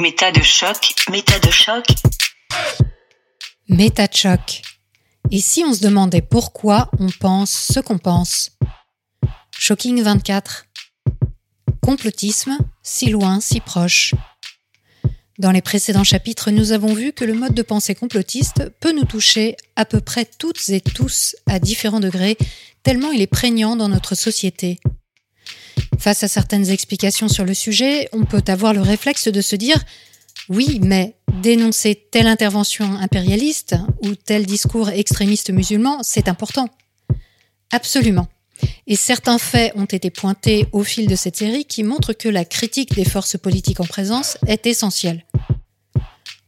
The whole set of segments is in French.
Méta de choc, méta de choc. Méta de choc. Et si on se demandait pourquoi on pense ce qu'on pense? Shocking 24. Complotisme, si loin, si proche. Dans les précédents chapitres, nous avons vu que le mode de pensée complotiste peut nous toucher à peu près toutes et tous à différents degrés, tellement il est prégnant dans notre société. Face à certaines explications sur le sujet, on peut avoir le réflexe de se dire oui, mais dénoncer telle intervention impérialiste ou tel discours extrémiste musulman, c'est important. Absolument. Et certains faits ont été pointés au fil de cette série qui montrent que la critique des forces politiques en présence est essentielle.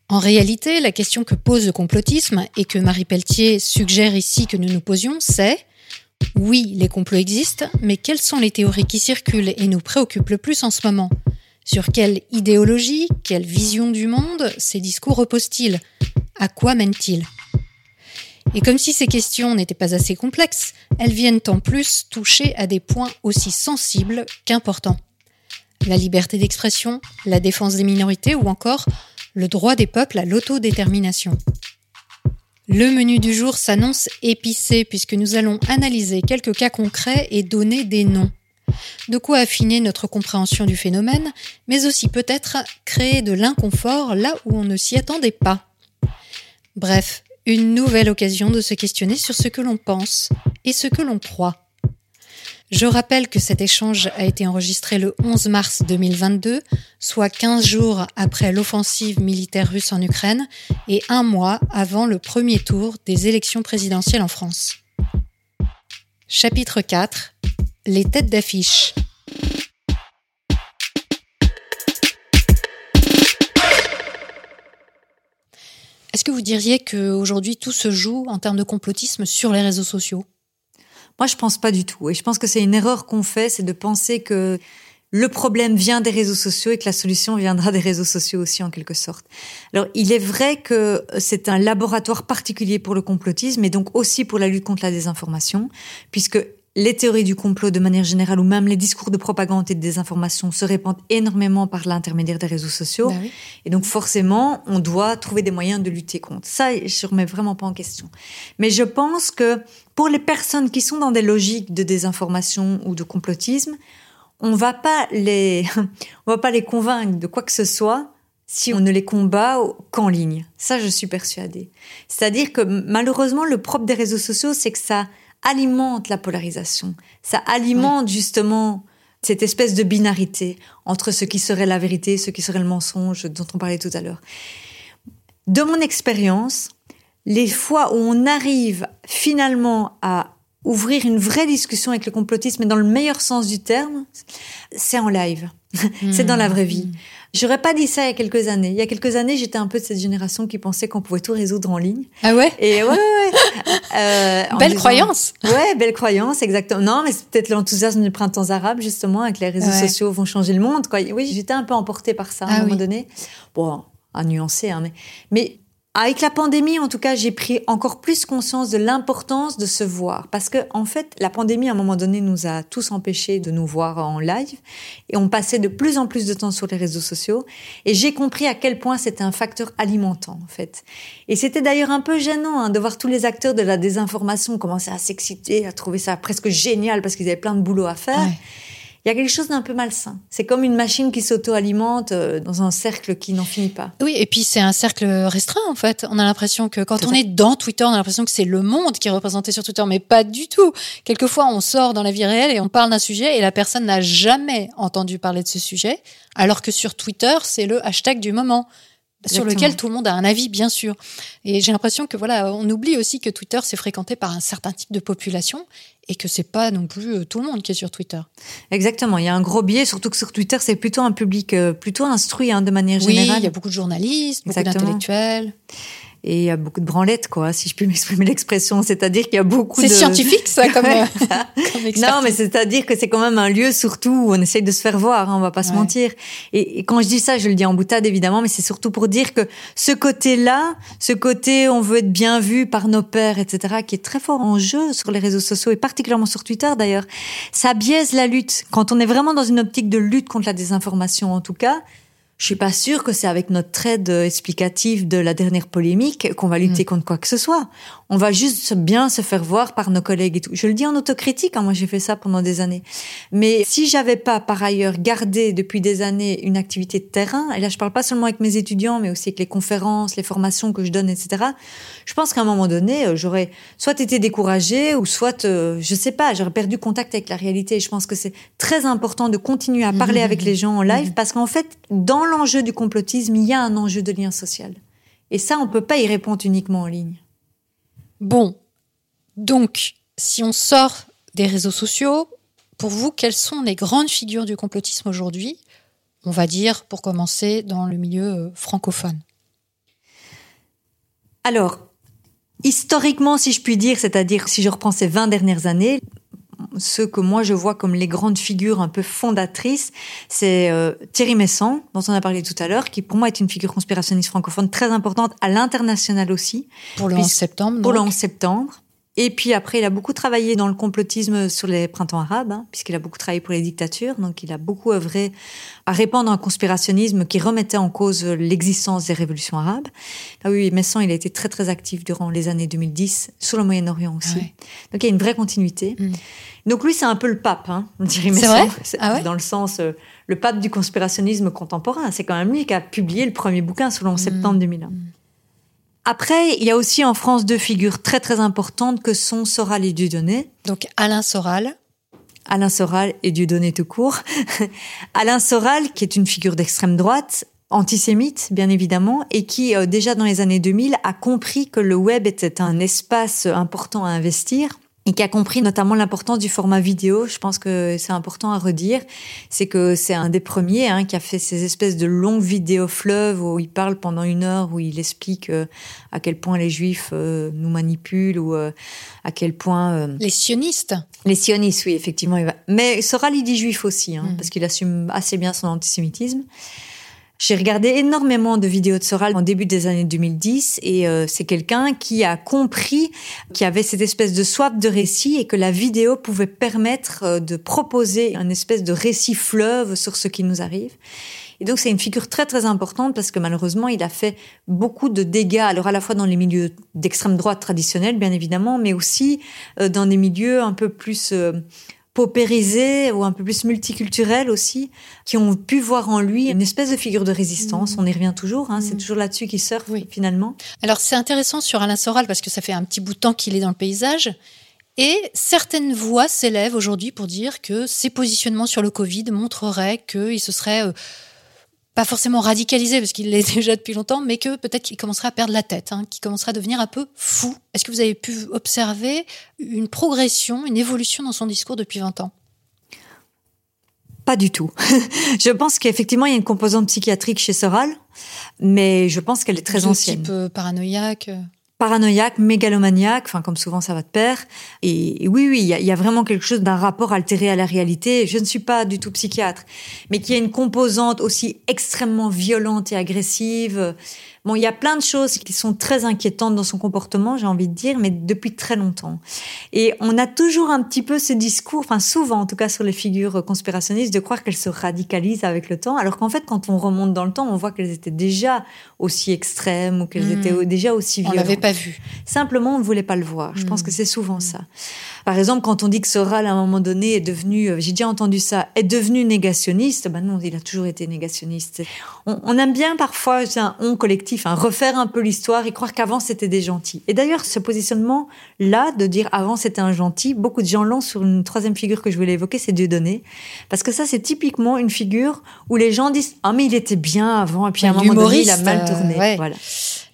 En réalité, la question que pose le complotisme et que Marie Pelletier suggère ici que nous nous posions, c'est oui, les complots existent, mais quelles sont les théories qui circulent et nous préoccupent le plus en ce moment? Sur quelle idéologie, quelle vision du monde ces discours reposent-ils? À quoi mènent-ils? Et comme si ces questions n'étaient pas assez complexes, elles viennent en plus toucher à des points aussi sensibles qu'importants. La liberté d'expression, la défense des minorités ou encore le droit des peuples à l'autodétermination. Le menu du jour s'annonce épicé puisque nous allons analyser quelques cas concrets et donner des noms. De quoi affiner notre compréhension du phénomène, mais aussi peut-être créer de l'inconfort là où on ne s'y attendait pas. Bref, une nouvelle occasion de se questionner sur ce que l'on pense et ce que l'on croit. Je rappelle que cet échange a été enregistré le 11 mars 2022, soit 15 jours après l'offensive militaire russe en Ukraine et un mois avant le premier tour des élections présidentielles en France. Chapitre 4 Les têtes d'affiche. Est-ce que vous diriez qu'aujourd'hui tout se joue en termes de complotisme sur les réseaux sociaux? Moi, je pense pas du tout. Et je pense que c'est une erreur qu'on fait, c'est de penser que le problème vient des réseaux sociaux et que la solution viendra des réseaux sociaux aussi en quelque sorte. Alors il est vrai que c'est un laboratoire particulier pour le complotisme et donc aussi pour la lutte contre la désinformation, puisque les théories du complot de manière générale ou même les discours de propagande et de désinformation se répandent énormément par l'intermédiaire des réseaux sociaux. Bah oui. Et donc forcément, on doit trouver des moyens de lutter contre. Ça, je ne remets vraiment pas en question. Mais je pense que pour les personnes qui sont dans des logiques de désinformation ou de complotisme, on va pas les, on va pas les convaincre de quoi que ce soit si on ne les combat qu'en ligne. Ça, je suis persuadée. C'est-à-dire que malheureusement, le propre des réseaux sociaux, c'est que ça alimente la polarisation. Ça alimente justement cette espèce de binarité entre ce qui serait la vérité, ce qui serait le mensonge dont on parlait tout à l'heure. De mon expérience, les fois où on arrive finalement à ouvrir une vraie discussion avec le complotisme, mais dans le meilleur sens du terme, c'est en live. c'est dans la vraie vie. J'aurais pas dit ça il y a quelques années. Il y a quelques années, j'étais un peu de cette génération qui pensait qu'on pouvait tout résoudre en ligne. Ah ouais? Et ouais, ouais, ouais. Euh, Belle disant- croyance Ouais, belle croyance, exactement. Non, mais c'est peut-être l'enthousiasme du printemps arabe, justement, avec les réseaux Ouais. sociaux vont changer le monde. Quoi. Oui, j'étais un peu emportée par ça à Ah un moment oui. donné. Bon, à nuancer, hein, mais, mais avec la pandémie, en tout cas, j'ai pris encore plus conscience de l'importance de se voir. Parce que, en fait, la pandémie, à un moment donné, nous a tous empêchés de nous voir en live. Et on passait de plus en plus de temps sur les réseaux sociaux. Et j'ai compris à quel point c'était un facteur alimentant, en fait. Et c'était d'ailleurs un peu gênant hein, de voir tous les acteurs de la désinformation commencer à s'exciter, à trouver ça presque génial parce qu'ils avaient plein de boulot à faire. Il y a quelque chose d'un peu malsain. C'est comme une machine qui s'auto-alimente euh, dans un cercle qui n'en finit pas. Oui, et puis c'est un cercle restreint en fait. On a l'impression que quand on est dans Twitter, on a l'impression que c'est le monde qui est représenté sur Twitter, mais pas du tout. Quelquefois, on sort dans la vie réelle et on parle d'un sujet et la personne n'a jamais entendu parler de ce sujet, alors que sur Twitter, c'est le hashtag du moment. Sur lequel tout le monde a un avis, bien sûr. Et j'ai l'impression que voilà, on oublie aussi que Twitter c'est fréquenté par un certain type de population et que c'est pas non plus euh, tout le monde qui est sur Twitter. Exactement. Il y a un gros biais, surtout que sur Twitter, c'est plutôt un public euh, plutôt instruit hein, de manière Oui, générale. il y a beaucoup de journalistes, beaucoup d'intellectuels. Et il y a beaucoup de branlettes, quoi, si je puis m'exprimer l'expression. C'est-à-dire qu'il y a beaucoup C'est de... scientifique ça comme, euh, comme Non, mais c'est-à-dire que c'est quand même un lieu surtout où on essaye de se faire voir, hein, on va pas se mentir. Et, et quand je dis ça, je le dis en boutade évidemment, mais c'est surtout pour dire que ce côté-là, ce côté on veut être bien vu par nos pairs, etc., qui est très fort en jeu sur les réseaux sociaux et particulièrement sur Twitter d'ailleurs, ça biaise la lutte. Quand on est vraiment dans une optique de lutte contre la désinformation, en tout cas, je suis pas sûre que c'est avec notre trade explicatif de la dernière polémique qu'on va lutter mm. contre quoi que ce soit. On va juste bien se faire voir par nos collègues et tout. Je le dis en autocritique, hein, moi j'ai fait ça pendant des années. Mais si j'avais pas par ailleurs gardé depuis des années une activité de terrain, et là je parle pas seulement avec mes étudiants, mais aussi avec les conférences, les formations que je donne, etc. Je pense qu'à un moment donné, euh, j'aurais soit été découragée ou soit, euh, je sais pas, j'aurais perdu contact avec la réalité. Je pense que c'est très important de continuer à parler mmh, avec les gens en live mmh. parce qu'en fait, dans l'enjeu du complotisme, il y a un enjeu de lien social. Et ça, on ne peut pas y répondre uniquement en ligne. Bon, donc, si on sort des réseaux sociaux, pour vous, quelles sont les grandes figures du complotisme aujourd'hui? On va dire, pour commencer, dans le milieu euh, francophone. Alors, historiquement, si je puis dire, c'est-à-dire si je reprends ces 20 dernières années, ceux que moi je vois comme les grandes figures un peu fondatrices, c'est euh, Thierry Messant, dont on a parlé tout à l'heure, qui pour moi est une figure conspirationniste francophone très importante à l'international aussi. Pour le 11 septembre. Pour le 11 septembre. Et puis après, il a beaucoup travaillé dans le complotisme sur les printemps arabes, hein, puisqu'il a beaucoup travaillé pour les dictatures. Donc, il a beaucoup œuvré à répandre un conspirationnisme qui remettait en cause l'existence des révolutions arabes. Ah oui, Messan, il a été très très actif durant les années 2010 sur le Moyen-Orient aussi. Donc, il y a une vraie continuité. Mm. Donc, lui, c'est un peu le pape, hein, Thierry Messan. Ah dans le sens, euh, le pape du conspirationnisme contemporain. C'est quand même lui qui a publié le premier bouquin selon mm. septembre 2001. Après, il y a aussi en France deux figures très très importantes que sont Soral et Dieudonné. Donc Alain Soral. Alain Soral et Dieudonné tout court. Alain Soral, qui est une figure d'extrême droite, antisémite bien évidemment, et qui euh, déjà dans les années 2000 a compris que le web était un espace important à investir et qui a compris notamment l'importance du format vidéo. Je pense que c'est important à redire. C'est que c'est un des premiers hein, qui a fait ces espèces de longues vidéos fleuves où il parle pendant une heure, où il explique euh, à quel point les juifs euh, nous manipulent ou euh, à quel point... les sionistes Les sionistes, oui, effectivement. Mais sera dit juif aussi, hein, mm. parce qu'il assume assez bien son antisémitisme. J'ai regardé énormément de vidéos de Soral en début des années 2010 et euh, c'est quelqu'un qui a compris qu'il y avait cette espèce de soif de récit et que la vidéo pouvait permettre euh, de proposer un espèce de récit fleuve sur ce qui nous arrive. Et donc c'est une figure très très importante parce que malheureusement il a fait beaucoup de dégâts, alors à la fois dans les milieux d'extrême droite traditionnels bien évidemment, mais aussi euh, dans des milieux un peu plus paupérisés ou un peu plus multiculturels aussi, qui ont pu voir en lui une espèce de figure de résistance. Mm. On y revient toujours, hein, c'est mm. toujours là-dessus qu'il surfe finalement. Alors c'est intéressant sur Alain Soral parce que ça fait un petit bout de temps qu'il est dans le paysage. Et certaines voix s'élèvent aujourd'hui pour dire que ses positionnements sur le Covid montreraient qu'il se serait euh, pas forcément radicalisé parce qu'il l'est déjà depuis longtemps, mais que peut-être qu'il commencerait à perdre la tête, hein, qu'il commencerait à devenir un peu fou. Est-ce que vous avez pu observer une progression, une évolution dans son discours depuis 20 ans? Pas du tout. je pense qu'effectivement, il y a une composante psychiatrique chez Soral, mais je pense qu'elle est très ancienne. Type euh, paranoïaque euh paranoïaque, mégalomaniaque, enfin comme souvent ça va de pair. Et, oui, oui, il y, a, vraiment quelque chose d'un rapport altéré à la réalité. Je ne suis pas du tout psychiatre, mais qui a une composante aussi extrêmement violente et agressive. Bon, il y a plein de choses qui sont très inquiétantes dans son comportement, j'ai envie de dire, mais depuis très longtemps. Et on a toujours un petit peu ce discours, enfin souvent en tout cas sur les figures conspirationnistes, de croire qu'elles se radicalisent avec le temps, alors qu'en fait quand on remonte dans le temps, on voit qu'elles étaient déjà aussi extrêmes ou qu'elles hmm. étaient déjà aussi violentes. On l'avait pas vu. Simplement, on ne voulait pas le voir. Je pense hmm. que c'est souvent ça. Par exemple, quand on dit que Soral, à un moment donné, est devenu, euh, j'ai déjà entendu ça, est devenu négationniste, ben non, il a toujours été négationniste. On, aime bien parfois, c'est un on collectif, hein, refaire un peu l'histoire et croire qu'avant c'était des gentils. Et d'ailleurs, ce positionnement-là, de dire avant c'était un gentil, beaucoup de gens l'ont sur une troisième figure que je voulais évoquer, c'est Dieudonné. Parce que ça, c'est typiquement une figure où les gens disent, ah, mais il était bien avant, et puis à un moment donné, il a mal tourné. Euh, voilà.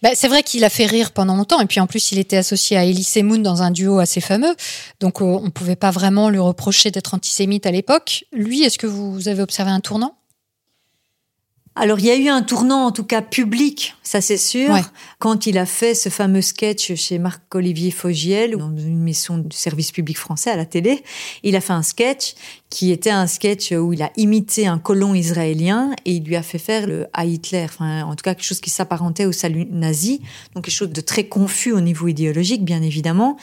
Bah, c'est vrai qu'il a fait rire pendant longtemps, et puis en plus, il était associé à Elise Moon dans un duo assez fameux, donc euh, on ne pouvait pas vraiment lui reprocher d'être antisémite à l'époque. Lui, est-ce que vous avez observé un tournant? Alors il y a eu un tournant en tout cas public, ça c'est sûr, quand il a fait ce fameux sketch chez Marc-Olivier Fogiel dans une émission du service public français à la télé. Il a fait un sketch qui était un sketch où il a imité un colon israélien et il lui a fait faire le à Hitler, enfin en tout cas quelque chose qui s'apparentait au salut nazi, donc quelque chose de très confus au niveau idéologique bien évidemment.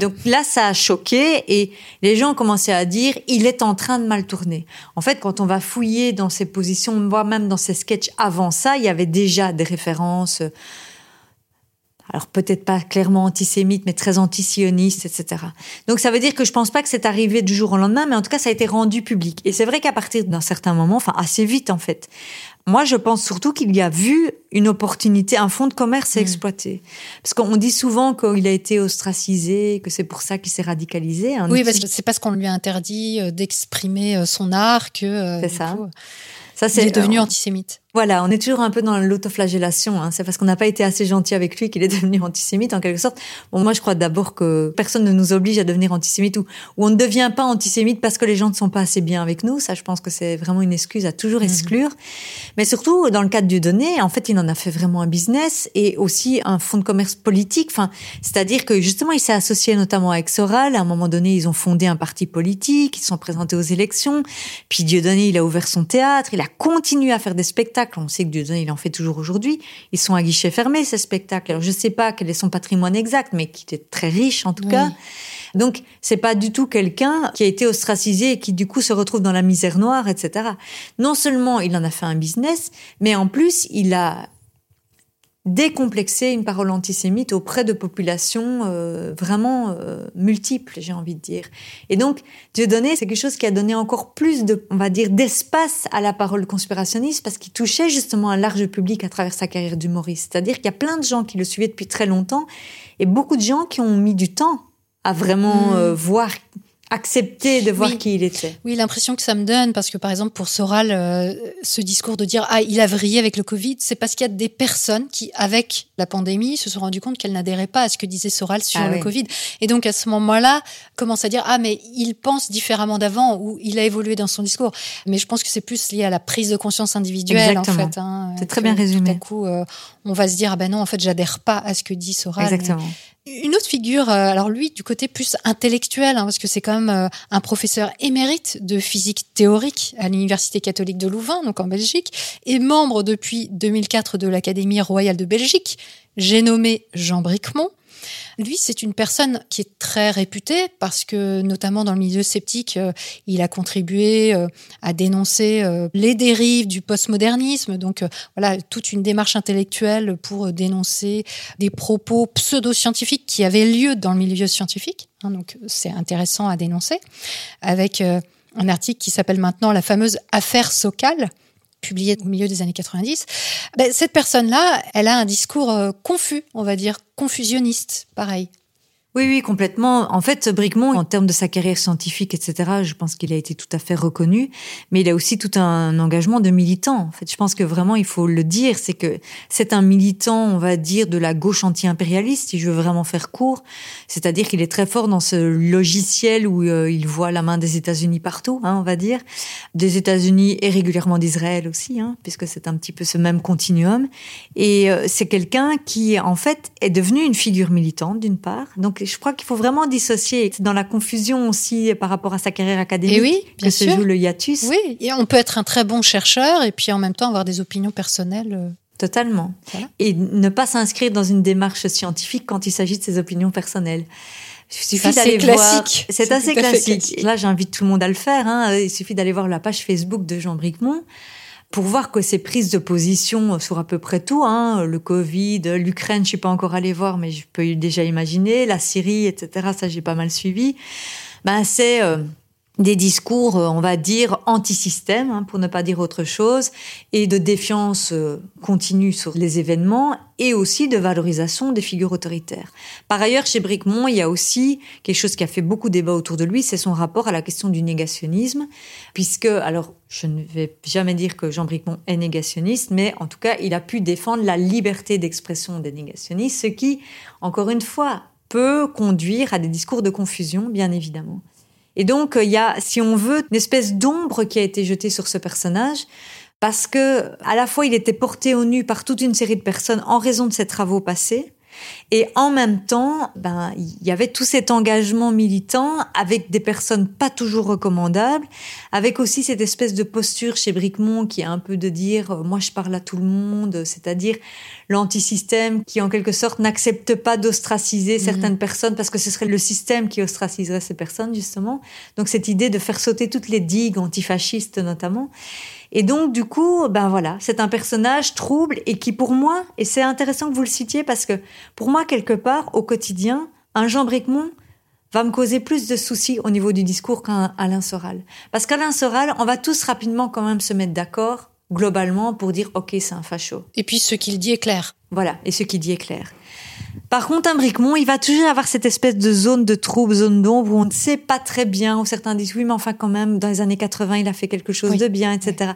Donc là ça a choqué et les gens ont commencé à dire il est en train de mal tourner. En fait quand on va fouiller dans ses positions, voire même dans ses sketchs avant ça, il y avait déjà des références alors peut-être pas clairement antisémite, mais très antisioniste, etc. Donc ça veut dire que je pense pas que c'est arrivé du jour au lendemain, mais en tout cas ça a été rendu public. Et c'est vrai qu'à partir d'un certain moment, enfin assez vite en fait, moi je pense surtout qu'il y a vu une opportunité, un fonds de commerce à mm. exploiter. Parce qu'on dit souvent qu'il a été ostracisé, que c'est pour ça qu'il s'est radicalisé. Hein. Oui, parce que c'est parce qu'on lui a interdit euh, d'exprimer euh, son art que. Euh, c'est ça. Ça c'est, il est devenu antisémite. Voilà, on est toujours un peu dans l'autoflagellation. Hein. C'est parce qu'on n'a pas été assez gentil avec lui qu'il est devenu antisémite en quelque sorte. Bon, moi, je crois d'abord que personne ne nous oblige à devenir antisémite ou, ou on ne devient pas antisémite parce que les gens ne sont pas assez bien avec nous. Ça, je pense que c'est vraiment une excuse à toujours mhm. exclure. Mais surtout, dans le cadre du donné, en fait, il en a fait vraiment un business et aussi un fonds de commerce politique. Enfin, c'est-à-dire que justement, il s'est associé notamment avec Soral. À un moment donné, ils ont fondé un parti politique, ils sont présentés aux élections. Puis Dieudonné, il a ouvert son théâtre, il a continué à faire des spectacles on sait que Dieudonné, il en fait toujours aujourd'hui. Ils sont à guichet fermé, ces spectacles. Alors, je ne sais pas quel est son patrimoine exact, mais qui est très riche, en tout cas. Donc, c'est pas du tout quelqu'un qui a été ostracisé et qui, du coup, se retrouve dans la misère noire, etc. Non seulement il en a fait un business, mais en plus, il a décomplexer une parole antisémite auprès de populations euh, vraiment euh, multiples, j'ai envie de dire. Et donc, Dieudonné, c'est quelque chose qui a donné encore plus de, on va dire, d'espace à la parole conspirationniste parce qu'il touchait justement un large public à travers sa carrière d'humoriste. C'est-à-dire qu'il y a plein de gens qui le suivaient depuis très longtemps et beaucoup de gens qui ont mis du temps à vraiment mmh. euh, voir accepter de voir qui il était. Oui, l'impression que ça me donne, parce que par exemple pour Soral, euh, ce discours de dire ah il a vrillé avec le Covid, c'est parce qu'il y a des personnes qui, avec la pandémie, se sont rendues compte qu'elles n'adhéraient pas à ce que disait Soral sur ah le Covid, et donc à ce moment-là commence à dire ah mais il pense différemment d'avant ou il a évolué dans son discours. Mais je pense que c'est plus lié à la prise de conscience individuelle en fait. Hein, c'est très bien résumé. Tout à coup, euh, on va se dire ah ben non en fait j'adhère pas à ce que dit Soral. Exactement. Une autre figure, euh, alors lui, du côté plus intellectuel, hein, parce que c'est quand euh, un professeur émérite de physique théorique à l'Université catholique de Louvain, donc en Belgique, et membre depuis 2004 de l'Académie royale de Belgique. J'ai nommé Jean Bricmont. Lui, c'est une personne qui est très réputée parce que, notamment dans le milieu sceptique, euh, il a contribué euh, à dénoncer euh, les dérives du postmodernisme. Donc, voilà, toute une démarche intellectuelle pour dénoncer des propos pseudo-scientifiques qui avaient lieu dans le milieu scientifique. Hein, donc, c'est intéressant à dénoncer. Avec un article qui s'appelle maintenant la fameuse affaire Sokal, publié au milieu des années 90, ben, cette personne-là, elle a un discours euh, confus, on va dire, confusionniste, pareil. Oui, oui, complètement. En fait, Bricmont, en termes de sa carrière scientifique, etc., je pense qu'il a été tout à fait reconnu, mais il a aussi tout un engagement de militant. En fait, je pense que vraiment, il faut le dire, c'est que c'est un militant, on va dire, de la gauche anti-impérialiste, si je veux vraiment faire court. C'est-à-dire qu'il est très fort dans ce logiciel où euh, il voit la main des États-Unis partout, hein, on va dire, des États-Unis et régulièrement d'Israël aussi, hein, puisque c'est un petit peu ce même continuum. Et euh, c'est quelqu'un qui, en fait, est devenu une figure militante, d'une part. Donc, je crois qu'il faut vraiment dissocier. C'est dans la confusion aussi par rapport à sa carrière académique et oui, bien que se joue le hiatus. Oui, et on peut être un très bon chercheur et puis en même temps avoir des opinions personnelles. Euh, Totalement. Et ne pas s'inscrire dans une démarche scientifique quand il s'agit de ses opinions personnelles. Il suffit d'aller voir. C'est assez classique. Là, j'invite tout le monde à le faire. Hein. Il suffit d'aller voir la page Facebook de Jean Bricmont pour voir que ces prises de position sur à peu près tout, hein, le Covid, l'Ukraine, je suis pas encore allée voir, mais je peux déjà imaginer, la Syrie, etc. Ça, j'ai pas mal suivi. Ben, c'est euh, des discours, euh, on va dire, anti-système, hein, pour ne pas dire autre chose, et de défiance euh, continue sur les événements, et aussi de valorisation des figures autoritaires. Par ailleurs, chez Bricmont, il y a aussi quelque chose qui a fait beaucoup débat autour de lui, c'est son rapport à la question du négationnisme, puisque, alors, je ne vais jamais dire que Jean Bricmont est négationniste, mais en tout cas, il a pu défendre la liberté d'expression des négationnistes, ce qui, encore une fois, peut conduire à des discours de confusion, bien évidemment. Et donc, il y a, si on veut, une espèce d'ombre qui a été jetée sur ce personnage, parce que, à la fois, il était porté au nu par toute une série de personnes en raison de ses travaux passés, et en même temps, ben, il y avait tout cet engagement militant avec des personnes pas toujours recommandables, avec aussi cette espèce de posture chez Bricmont qui est un peu de dire, euh, moi je parle à tout le monde, c'est-à-dire l'antisystème qui en quelque sorte n'accepte pas d'ostraciser mhm. certaines personnes parce que ce serait le système qui ostraciserait ces personnes justement. Donc cette idée de faire sauter toutes les digues antifascistes notamment. Et donc, du coup, ben voilà, c'est un personnage trouble et qui, pour moi, et c'est intéressant que vous le citiez parce que, pour moi, quelque part, au quotidien, un Jean Bricmont va me causer plus de soucis au niveau du discours qu'un Alain Soral. Parce qu'Alain Soral, on va tous rapidement quand même se mettre d'accord, globalement, pour dire, OK, c'est un facho. Et puis, ce qu'il dit est clair. Voilà, et ce qu'il dit est clair. Par contre, un Bricmont, il va toujours avoir cette espèce de zone de trouble, zone d'ombre, où on ne sait pas très bien, où certains disent oui, mais enfin quand même, dans les années 80, il a fait quelque chose de bien, etc.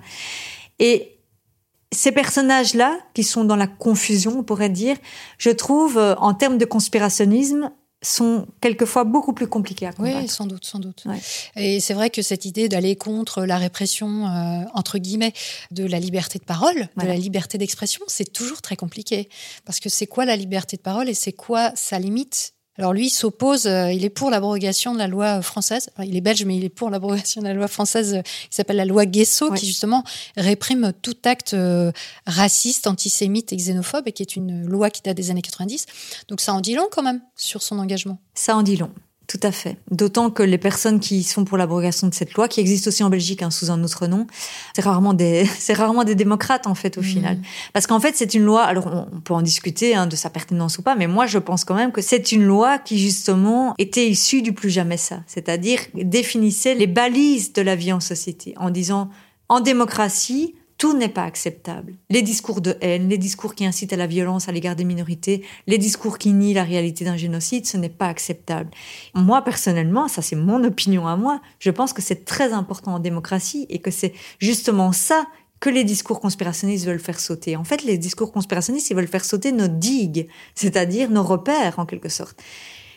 Et ces personnages-là, qui sont dans la confusion, on pourrait dire, je trouve, euh, en termes de conspirationnisme, sont quelquefois beaucoup plus compliqués à combattre. Oui, sans doute, sans doute. Et c'est vrai que cette idée d'aller contre la répression, euh, entre guillemets, de la liberté de parole, de la liberté d'expression, c'est toujours très compliqué. Parce que c'est quoi la liberté de parole et c'est quoi sa limite alors lui, il s'oppose, euh, il est pour l'abrogation de la loi française. il est belge, mais il est pour l'abrogation de la loi française euh, qui s'appelle la loi Guesso, qui justement réprime tout acte euh, raciste, antisémite et xénophobe, et qui est une loi qui date des années 90. Donc ça en dit long quand même sur son engagement? Ça en dit long. Tout à fait. D'autant que les personnes qui sont pour l'abrogation de cette loi, qui existe aussi en Belgique hein, sous un autre nom, c'est rarement des, c'est rarement des démocrates en fait au mmh. final. Parce qu'en fait c'est une loi. Alors on, peut en discuter hein, de sa pertinence ou pas, mais moi je pense quand même que c'est une loi qui justement était issue du plus jamais ça, c'est-à-dire définissait les balises de la vie en société en disant en démocratie tout n'est pas acceptable. Les discours de haine, les discours qui incitent à la violence à l'égard des minorités, les discours qui nient la réalité d'un génocide, ce n'est pas acceptable. Moi, personnellement, ça c'est mon opinion à moi, je pense que c'est très important en démocratie et que c'est justement ça que les discours conspirationnistes veulent faire sauter. En fait, les discours conspirationnistes, ils veulent faire sauter nos digues, c'est-à-dire nos repères en quelque sorte.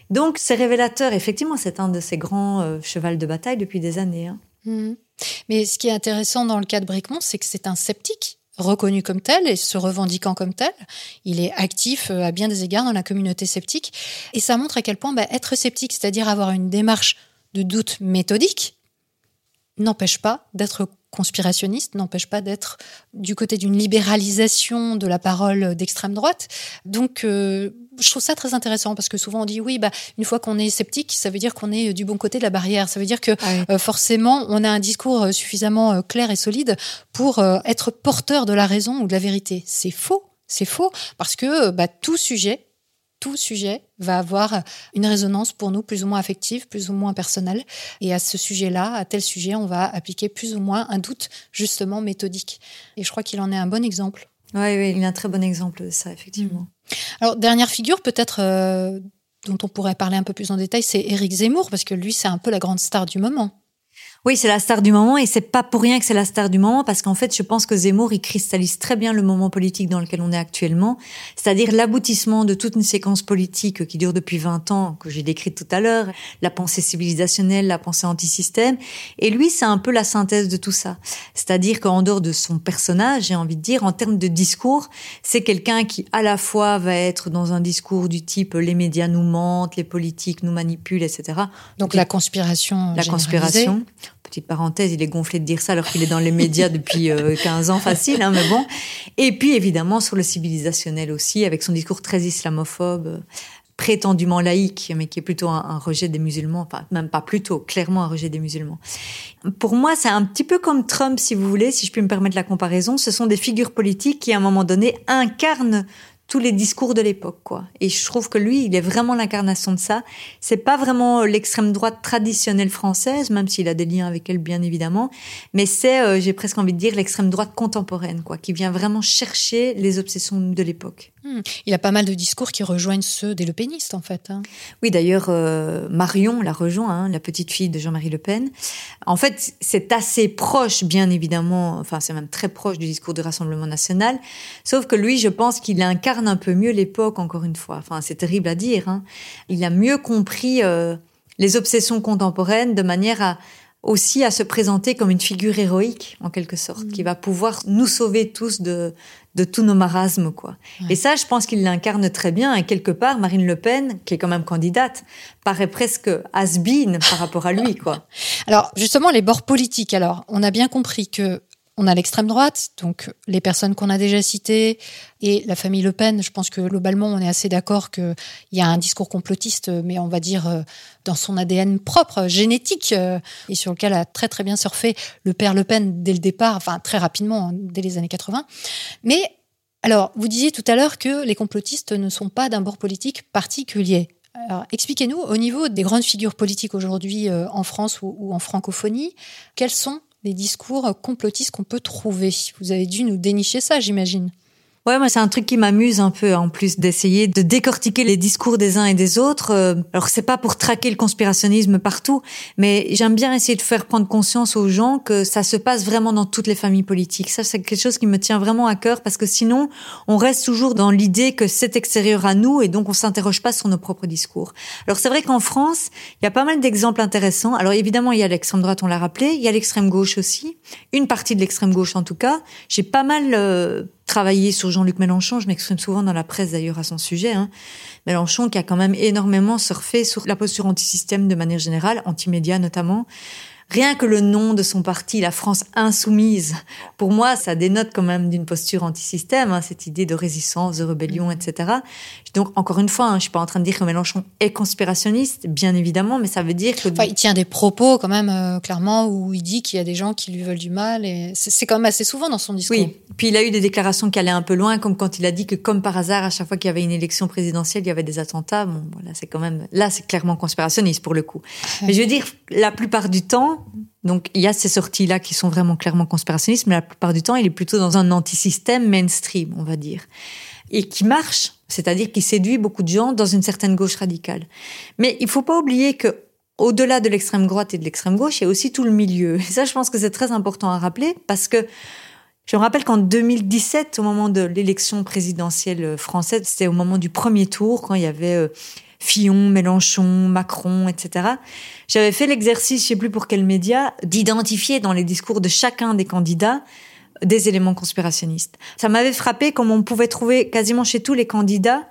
Donc, c'est révélateur. Effectivement, c'est un de ces grands euh, chevals de bataille depuis des années. Hein. Mmh. Mais ce qui est intéressant dans le cas de Bricmont, c'est que c'est un sceptique reconnu comme tel et se revendiquant comme tel. Il est actif euh, à bien des égards dans la communauté sceptique. Et ça montre à quel point bah, être sceptique, c'est-à-dire avoir une démarche de doute méthodique, n'empêche pas d'être conspirationniste, n'empêche pas d'être du côté d'une libéralisation de la parole d'extrême droite. Donc, euh, je trouve ça très intéressant parce que souvent on dit oui, bah, une fois qu'on est sceptique, ça veut dire qu'on est du bon côté de la barrière. Ça veut dire que euh, forcément, on a un discours euh, suffisamment euh, clair et solide pour être porteur de la raison ou de la vérité. C'est faux. C'est faux parce que bah, tout sujet, tout sujet va avoir une résonance pour nous plus ou moins affective, plus ou moins personnelle. Et à ce sujet-là, à tel sujet, on va appliquer plus ou moins un doute justement méthodique. Et je crois qu'il en est un bon exemple. Oui, oui, il a un très bon exemple de ça, effectivement. Alors, dernière figure, peut-être euh, dont on pourrait parler un peu plus en détail, c'est Éric Zemmour, parce que lui, c'est un peu la grande star du moment. Oui, c'est la star du moment et c'est pas pour rien que c'est la star du moment parce qu'en fait, je pense que Zemmour, il cristallise très bien le moment politique dans lequel on est actuellement, c'est-à-dire l'aboutissement de toute une séquence politique qui dure depuis 20 ans, que j'ai décrite tout à l'heure, la pensée civilisationnelle, la pensée anti-système. Et lui, c'est un peu la synthèse de tout ça. C'est-à-dire qu'en dehors de son personnage, j'ai envie de dire, en termes de discours, c'est quelqu'un qui à la fois va être dans un discours du type les médias nous mentent, les politiques nous manipulent, etc. Donc la conspiration. La conspiration. Petite parenthèse, il est gonflé de dire ça alors qu'il est dans les médias depuis 15 euh, ans facile, hein, mais bon. Et puis évidemment sur le civilisationnel aussi, avec son discours très islamophobe, prétendument laïque, mais qui est plutôt un, rejet des musulmans, enfin même pas plutôt, clairement un rejet des musulmans. Pour moi, c'est un petit peu comme Trump, si vous voulez, si je puis me permettre la comparaison. Ce sont des figures politiques qui, à un moment donné, incarnent tous les discours de l'époque, quoi. Et je trouve que lui, il est vraiment l'incarnation de ça. C'est pas vraiment l'extrême droite traditionnelle française, même s'il a des liens avec elle, bien évidemment. Mais c'est, euh, j'ai presque envie de dire, l'extrême droite contemporaine, quoi, qui vient vraiment chercher les obsessions de l'époque. Hmm. Il a pas mal de discours qui rejoignent ceux des Le Penistes, en fait. Hein. Oui, d'ailleurs, euh, Marion la rejoint, hein, la petite fille de Jean-Marie Le Pen. En fait, c'est assez proche, bien évidemment, enfin, c'est même très proche du discours du Rassemblement national. Sauf que lui, je pense qu'il incarne un peu mieux l'époque, encore une fois. Enfin, c'est terrible à dire. Hein. Il a mieux compris euh, les obsessions contemporaines de manière à aussi à se présenter comme une figure héroïque, en quelque sorte, mm. qui va pouvoir nous sauver tous de, de tous nos marasmes, quoi. Et ça, je pense qu'il l'incarne très bien. Et quelque part, Marine Le Pen, qui est quand même candidate, paraît presque has-been par rapport à lui, quoi. Alors, justement, les bords politiques. Alors, on a bien compris que on a l'extrême droite, donc les personnes qu'on a déjà citées, et la famille Le Pen. Je pense que globalement, on est assez d'accord qu'il y a un discours complotiste, mais on va dire euh, dans son ADN propre, génétique, euh, et sur lequel a très très bien surfé le père Le Pen dès le départ, enfin très rapidement, hein, dès les années 80. Mais alors, vous disiez tout à l'heure que les complotistes ne sont pas d'un bord politique particulier. Alors, expliquez-nous, au niveau des grandes figures politiques aujourd'hui euh, en France ou, ou en francophonie, quels sont les discours complotistes qu'on peut trouver. Vous avez dû nous dénicher ça, j'imagine. Ouais, moi c'est un truc qui m'amuse un peu en plus d'essayer de décortiquer les discours des uns et des autres. Euh, alors c'est pas pour traquer le conspirationnisme partout, mais j'aime bien essayer de faire prendre conscience aux gens que ça se passe vraiment dans toutes les familles politiques. Ça c'est quelque chose qui me tient vraiment à cœur parce que sinon on reste toujours dans l'idée que c'est extérieur à nous et donc on s'interroge pas sur nos propres discours. Alors c'est vrai qu'en France, il y a pas mal d'exemples intéressants. Alors évidemment, il y a l'extrême droite, on l'a rappelé, il y a l'extrême gauche aussi, une partie de l'extrême gauche en tout cas. J'ai pas mal euh, travaillé sur Jean-Luc Mélenchon, je m'exprime souvent dans la presse d'ailleurs à son sujet. Hein. Mélenchon qui a quand même énormément surfé sur la posture anti-système de manière générale, anti-média notamment. Rien que le nom de son parti, la France insoumise, pour moi, ça dénote quand même d'une posture anti-système, hein, cette idée de résistance, de rébellion, mmh. etc. Donc, encore une fois, hein, je suis pas en train de dire que Mélenchon est conspirationniste, bien évidemment, mais ça veut dire que... Enfin, il tient des propos quand même, euh, clairement, où il dit qu'il y a des gens qui lui veulent du mal, et c'est quand même assez souvent dans son discours. Oui, puis il a eu des déclarations qui allaient un peu loin, comme quand il a dit que, comme par hasard, à chaque fois qu'il y avait une élection présidentielle, il y avait des attentats. Bon, voilà, c'est quand même... Là, c'est clairement conspirationniste, pour le coup. Mais je veux dire, la plupart du temps, donc il y a ces sorties-là qui sont vraiment clairement conspirationnistes, mais la plupart du temps, il est plutôt dans un anti-système mainstream, on va dire, et qui marche, c'est-à-dire qui séduit beaucoup de gens dans une certaine gauche radicale. Mais il faut pas oublier que au-delà de l'extrême droite et de l'extrême gauche, il y a aussi tout le milieu. Et ça, je pense que c'est très important à rappeler parce que je me rappelle qu'en 2017, au moment de l'élection présidentielle française, c'était au moment du premier tour, quand il y avait euh, Fillon, Mélenchon, Macron, etc. J'avais fait l'exercice, je sais plus pour quel média, d'identifier dans les discours de chacun des candidats des éléments conspirationnistes. Ça m'avait frappé comme on pouvait trouver quasiment chez tous les candidats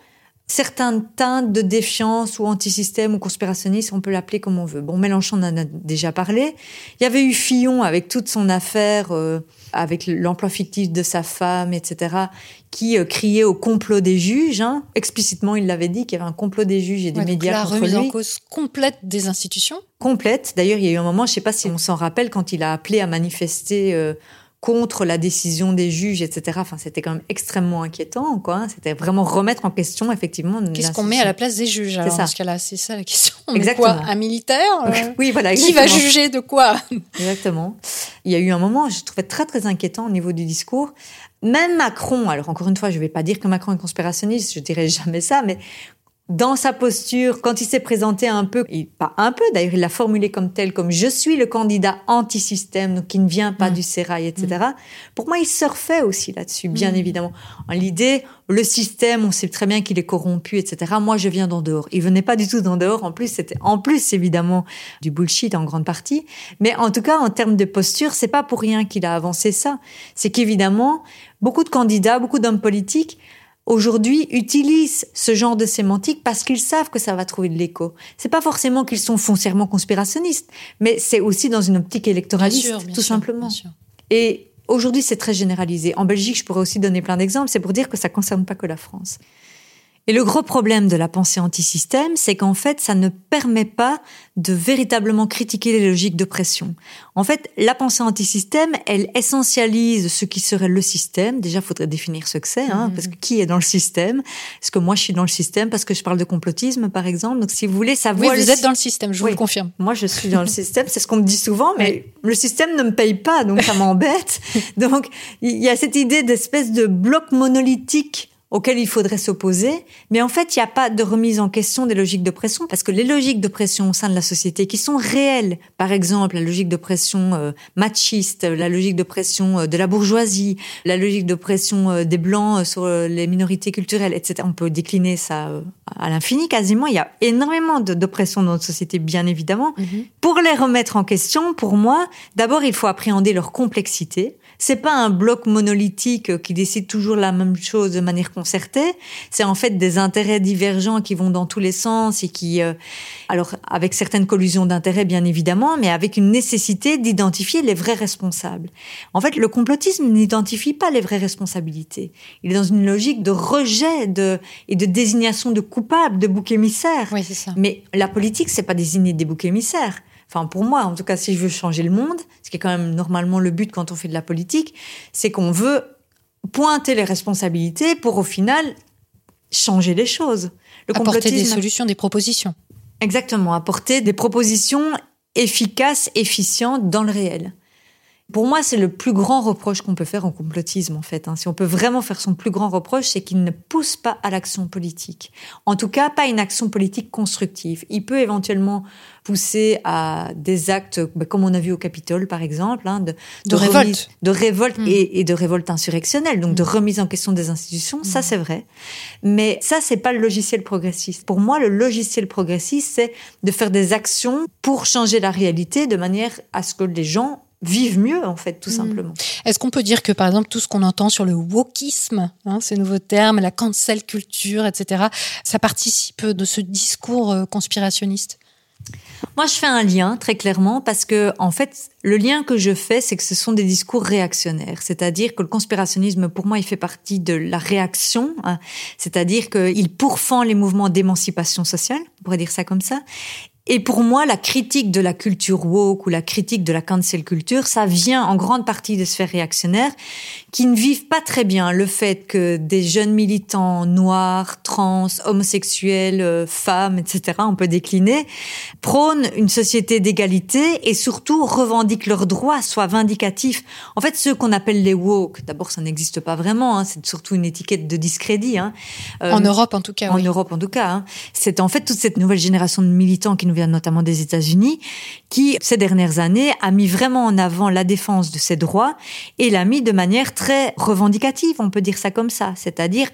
certains teintes de défiance ou anti-système ou conspirationniste, on peut l'appeler comme on veut. Bon, Mélenchon en a déjà parlé. Il y avait eu Fillon avec toute son affaire, euh, avec l'emploi fictif de sa femme, etc., qui euh, criait au complot des juges. Hein. Explicitement, il l'avait dit qu'il y avait un complot des juges et des médias la contre remise en cause complète des institutions? Complète. D'ailleurs, il y a eu un moment, je ne sais pas si on s'en rappelle, quand il a appelé à manifester. Euh, contre la décision des juges, etc. Enfin, c'était quand même extrêmement inquiétant, quoi. C'était vraiment remettre en question, effectivement. Qu'est-ce qu'on met à la place des juges alors, Dans ce cas-là, c'est ça la question. Exactement. Quoi, un militaire euh, Oui, voilà. Qui va juger de quoi? Exactement. Il y a eu un moment, je trouvais très très inquiétant au niveau du discours. Même Macron, alors encore une fois, je ne vais pas dire que Macron est conspirationniste, je dirais jamais ça, mais dans sa posture, quand il s'est présenté un peu, et pas un peu, d'ailleurs, il l'a formulé comme tel, comme je suis le candidat anti-système, donc qui ne vient pas mm. du sérail, etc. Mm. Pour moi, il surfait aussi là-dessus, bien mm. évidemment. En l'idée, le système, on sait très bien qu'il est corrompu, etc. Moi, je viens d'en dehors. Il venait pas du tout d'en dehors. En plus, c'était, en plus, évidemment, du bullshit en grande partie. Mais en tout cas, en termes de posture, c'est pas pour rien qu'il a avancé ça. C'est qu'évidemment, beaucoup de candidats, beaucoup d'hommes politiques aujourd'hui utilisent ce genre de sémantique parce qu'ils savent que ça va trouver de l'écho. C'est pas forcément qu'ils sont foncièrement conspirationnistes, mais c'est aussi dans une optique électoraliste, tout simplement. Et aujourd'hui, c'est très généralisé. En Belgique, je pourrais aussi donner plein d'exemples. C'est pour dire que ça concerne pas que la France. Et le gros problème de la pensée anti-système, c'est qu'en fait, ça ne permet pas de véritablement critiquer les logiques de pression. En fait, la pensée anti-système, elle essentialise ce qui serait le système. Déjà, il faudrait définir ce que c'est, hein, mhm. parce que qui est dans le système? Est-ce que moi, je suis dans le système parce que je parle de complotisme, par exemple Donc, si vous voulez savoir... Oui, vous êtes dans le système, je vous le confirme. Moi, je suis dans le système, c'est ce qu'on me dit souvent, mais le système ne me paye pas, donc ça m'embête. donc, il y a cette idée d'espèce de bloc monolithique auquel il faudrait s'opposer, mais en fait, il n'y a pas de remise en question des logiques de pression, parce que les logiques de pression au sein de la société qui sont réelles, par exemple la logique de pression euh, machiste, la logique de pression euh, de la bourgeoisie, la logique de pression euh, des blancs sur les minorités culturelles, etc. On peut décliner ça à l'infini quasiment. Il y a énormément d'oppression dans notre société, bien évidemment. Mhm. Pour les remettre en question, pour moi, d'abord, il faut appréhender leur complexité. C'est pas un bloc monolithique qui décide toujours la même chose de manière concertée. C'est en fait des intérêts divergents qui vont dans tous les sens et qui, euh, alors avec certaines collusions d'intérêts bien évidemment, mais avec une nécessité d'identifier les vrais responsables. En fait, le complotisme n'identifie pas les vraies responsabilités. Il est dans une logique de rejet de, et de désignation de coupables, de boucs émissaires. Oui, c'est ça. Mais la politique, c'est pas désigner des boucs émissaires. Enfin, pour moi, en tout cas, si je veux changer le monde, ce qui est quand même normalement le but quand on fait de la politique, c'est qu'on veut pointer les responsabilités pour au final changer les choses. Le Apporter des solutions, des propositions. Exactement, apporter des propositions efficaces, efficientes dans le réel. Pour moi, c'est le plus grand reproche qu'on peut faire au complotisme, en fait. hein. Si on peut vraiment faire son plus grand reproche, c'est qu'il ne pousse pas à l'action politique. En tout cas, pas une action politique constructive. Il peut éventuellement pousser à des actes, bah, comme on a vu au Capitole, par exemple, hein, de, De remise- révolte. de révolte Mm. et, et de révolte insurrectionnelle, donc de Mm. remise en question des institutions. Ça, c'est vrai. Mais ça, c'est pas le logiciel progressiste. Pour moi, le logiciel progressiste, c'est de faire des actions pour changer la réalité de manière à ce que les gens vivent mieux, en fait, tout Mm. simplement. Est-ce qu'on peut dire que, par exemple, tout ce qu'on entend sur le wokisme, hein, ces nouveaux termes, la cancel culture, etc., ça participe de ce discours euh, conspirationniste? Moi, je fais un lien très clairement parce que, en fait, le lien que je fais, c'est que ce sont des discours réactionnaires. C'est-à-dire que le conspirationnisme, pour moi, il fait partie de la réaction. hein. C'est-à-dire qu'il pourfend les mouvements d'émancipation sociale, on pourrait dire ça comme ça. Et pour moi, la critique de la culture woke ou la critique de la cancel culture, ça vient en grande partie de sphères réactionnaires qui ne vivent pas très bien le fait que des jeunes militants noirs, trans, homosexuels, euh, femmes, etc., on peut décliner, prônent une société d'égalité et surtout revendiquent leurs droits, soient vindicatifs. En fait, ceux qu'on appelle les woke, d'abord, ça n'existe pas vraiment, hein, c'est surtout une étiquette de discrédit. Hein. Euh, En Europe, en tout cas, en oui. Europe en tout cas. Hein. C'est en fait toute cette nouvelle génération de militants qui nous notamment des États-Unis, qui ces dernières années a mis vraiment en avant la défense de ses droits et l'a mis de manière très revendicative, on peut dire ça comme ça, c'est-à-dire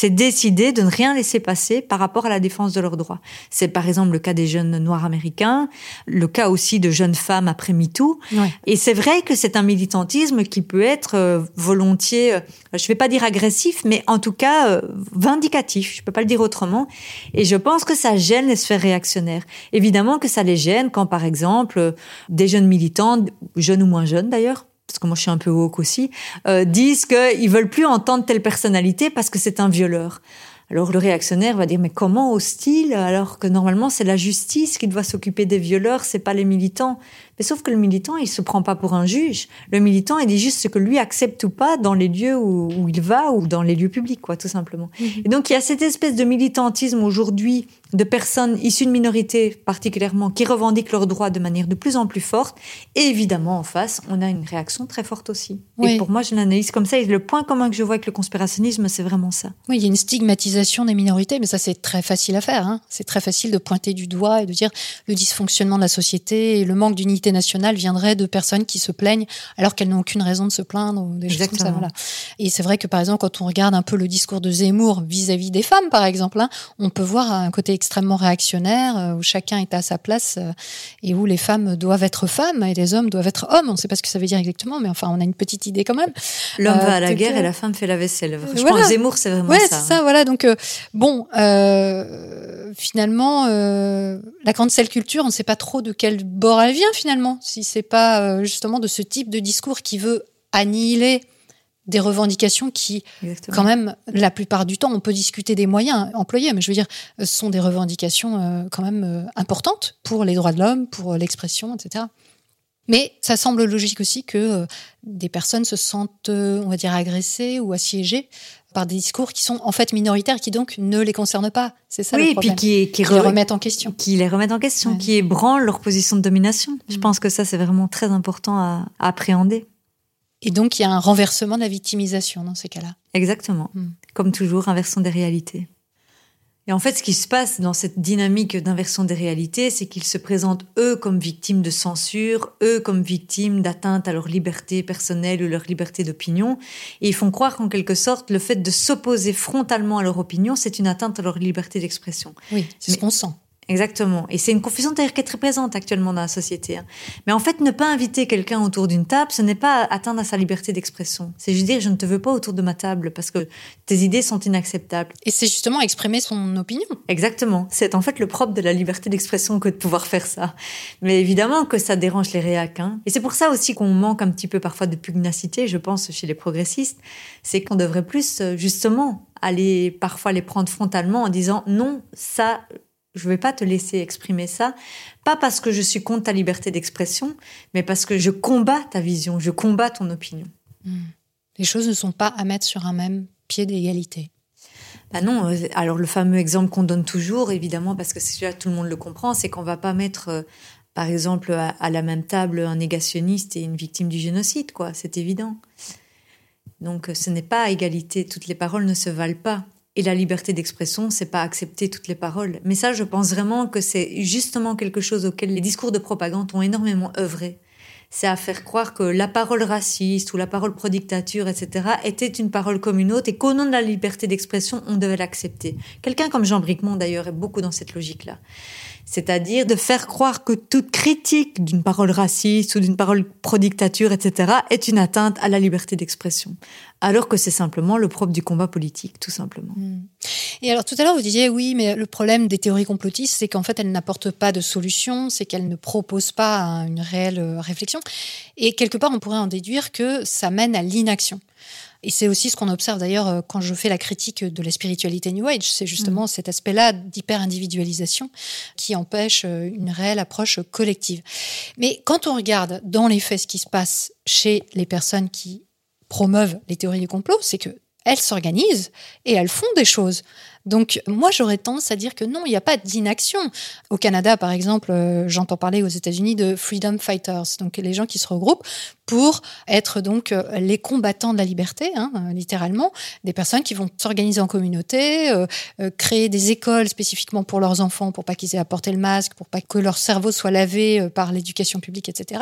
c'est décider de ne rien laisser passer par rapport à la défense de leurs droits. C'est par exemple le cas des jeunes noirs américains, le cas aussi de jeunes femmes après MeToo. Ouais. Et c'est vrai que c'est un militantisme qui peut être euh, volontiers, euh, je vais pas dire agressif, mais en tout cas euh, vindicatif. Je peux pas le dire autrement. Et je pense que ça gêne les sphères réactionnaires. Évidemment que ça les gêne quand, par exemple, des jeunes militants, jeunes ou moins jeunes d'ailleurs, parce que moi je suis un peu woke aussi, euh, disent qu'ils veulent plus entendre telle personnalité parce que c'est un violeur. Alors le réactionnaire va dire mais comment ose-t-il alors que normalement c'est la justice qui doit s'occuper des violeurs, c'est pas les militants. Mais sauf que le militant il se prend pas pour un juge. Le militant il dit juste ce que lui accepte ou pas dans les lieux où, où il va ou dans les lieux publics quoi tout simplement. Et donc il y a cette espèce de militantisme aujourd'hui de personnes issues de minorités particulièrement qui revendiquent leurs droits de manière de plus en plus forte. Et évidemment en face on a une réaction très forte aussi. Oui. Et pour moi je l'analyse comme ça. Et le point commun que je vois avec le conspirationnisme c'est vraiment ça. Oui, il y a une stigmatisation des minorités, mais ça c'est très facile à faire. Hein. C'est très facile de pointer du doigt et de dire le dysfonctionnement de la société et le manque d'unité nationale viendrait de personnes qui se plaignent alors qu'elles n'ont aucune raison de se plaindre ou des choses comme ça. Exactement. Voilà. Et c'est vrai que par exemple, quand on regarde un peu le discours de Zemmour vis-à-vis des femmes, par exemple, hein, on peut voir un côté extrêmement réactionnaire euh, où chacun est à sa place euh, et où les femmes doivent être femmes et les hommes doivent être hommes. On ne sait pas ce que ça veut dire exactement, mais enfin, on a une petite idée quand même. L'homme Euh, va à la guerre et la femme fait la vaisselle. Je voilà. pense Zemmour, c'est vraiment Ouais, ça. c'est ça, voilà. Donc, euh, bon, euh, finalement, la cancel culture, on ne sait pas trop de quel bord elle vient, finalement. Si c'est pas euh, justement de ce type de discours qui veut annihiler des revendications qui, Exactement. quand même, la plupart du temps, on peut discuter des moyens employés, mais je veux dire, ce sont des revendications euh, quand même euh, importantes pour les droits de l'homme, pour euh, l'expression, etc. Mais ça semble logique aussi que euh, des personnes se sentent, euh, on va dire, agressées ou assiégées par des discours qui sont en fait minoritaires, qui donc ne les concernent pas. C'est ça oui, le et puis problème. qui, qui, Qui les re- remettent en question. qui les remettent en question, Ouais. qui ébranlent leur position de domination. Je Mm. pense que ça, c'est vraiment très important à, à appréhender. Et donc, il y a un renversement de la victimisation dans ces cas-là. Exactement. Mm. Comme toujours, inversons des réalités. Et en fait, ce qui se passe dans cette dynamique d'inversion des réalités, c'est qu'ils se présentent eux comme victimes de censure, eux comme victimes d'atteinte à leur liberté personnelle ou leur liberté d'opinion. Et ils font croire qu'en quelque sorte, le fait de s'opposer frontalement à leur opinion, c'est une atteinte à leur liberté d'expression. Oui, c'est ce qu'on sent. Exactement. Et c'est une confusion d'ailleurs qui est très présente actuellement dans la société. hein. Mais en fait, ne pas inviter quelqu'un autour d'une table, ce n'est pas atteindre à sa liberté d'expression. C'est juste dire, je ne te veux pas autour de ma table parce que tes idées sont inacceptables. Et c'est justement exprimer son opinion. Exactement. C'est en fait le propre de la liberté d'expression que de pouvoir faire ça. Mais évidemment que ça dérange les réacs. hein. Et c'est pour ça aussi qu'on manque un petit peu parfois de pugnacité, je pense, chez les progressistes. C'est qu'on devrait plus, euh, justement, aller parfois les prendre frontalement en disant non, ça, je vais pas te laisser exprimer ça, pas parce que je suis contre ta liberté d'expression, mais parce que je combats ta vision, je combats ton opinion. Les choses ne sont pas à mettre sur un même pied d'égalité. Bah non, euh, alors le fameux exemple qu'on donne toujours, évidemment, parce que c'est celui-là, tout le monde le comprend, c'est qu'on va pas mettre, euh, par exemple, à, à la même table un négationniste et une victime du génocide, quoi. C'est évident. Donc, euh, ce n'est pas à égalité. Toutes les paroles ne se valent pas. Et la liberté d'expression, c'est pas accepter toutes les paroles. Mais ça, je pense vraiment que c'est justement quelque chose auquel les discours de propagande ont énormément œuvré. C'est à faire croire que la parole raciste ou la parole pro-dictature, etc., était une parole comme une autre et qu'au nom de la liberté d'expression, on devait l'accepter. Quelqu'un comme Jean Bricmont, d'ailleurs, est beaucoup dans cette logique-là. C'est-à-dire de faire croire que toute critique d'une parole raciste ou d'une parole pro-dictature, etc., est une atteinte à la liberté d'expression. Alors que c'est simplement le propre du combat politique, tout simplement. Et alors tout à l'heure vous disiez oui, mais le problème des théories complotistes, c'est qu'en fait elles n'apportent pas de solution, c'est qu'elles ne proposent pas une réelle euh, réflexion. Et quelque part on pourrait en déduire que ça mène à l'inaction. Et c'est aussi ce qu'on observe d'ailleurs euh, quand je fais la critique de la spiritualité New Age. C'est justement cet aspect-là d'hyper-individualisation qui empêche euh, une réelle approche collective. Mais quand on regarde dans les faits ce qui se passe chez les personnes qui promeuvent les théories du complot, c'est que elles s'organisent et elles font des choses. Donc moi j'aurais tendance à dire que non, il n'y a pas d'inaction. Au Canada par exemple, euh, j'entends parler aux États-Unis de freedom fighters, donc les gens qui se regroupent pour être donc euh, les combattants de la liberté, hein, euh, littéralement, des personnes qui vont s'organiser en communauté, euh, euh, créer des écoles spécifiquement pour leurs enfants, pour pas qu'ils aient à porter le masque, pour pas que leur cerveau soit lavé par l'éducation publique, etc.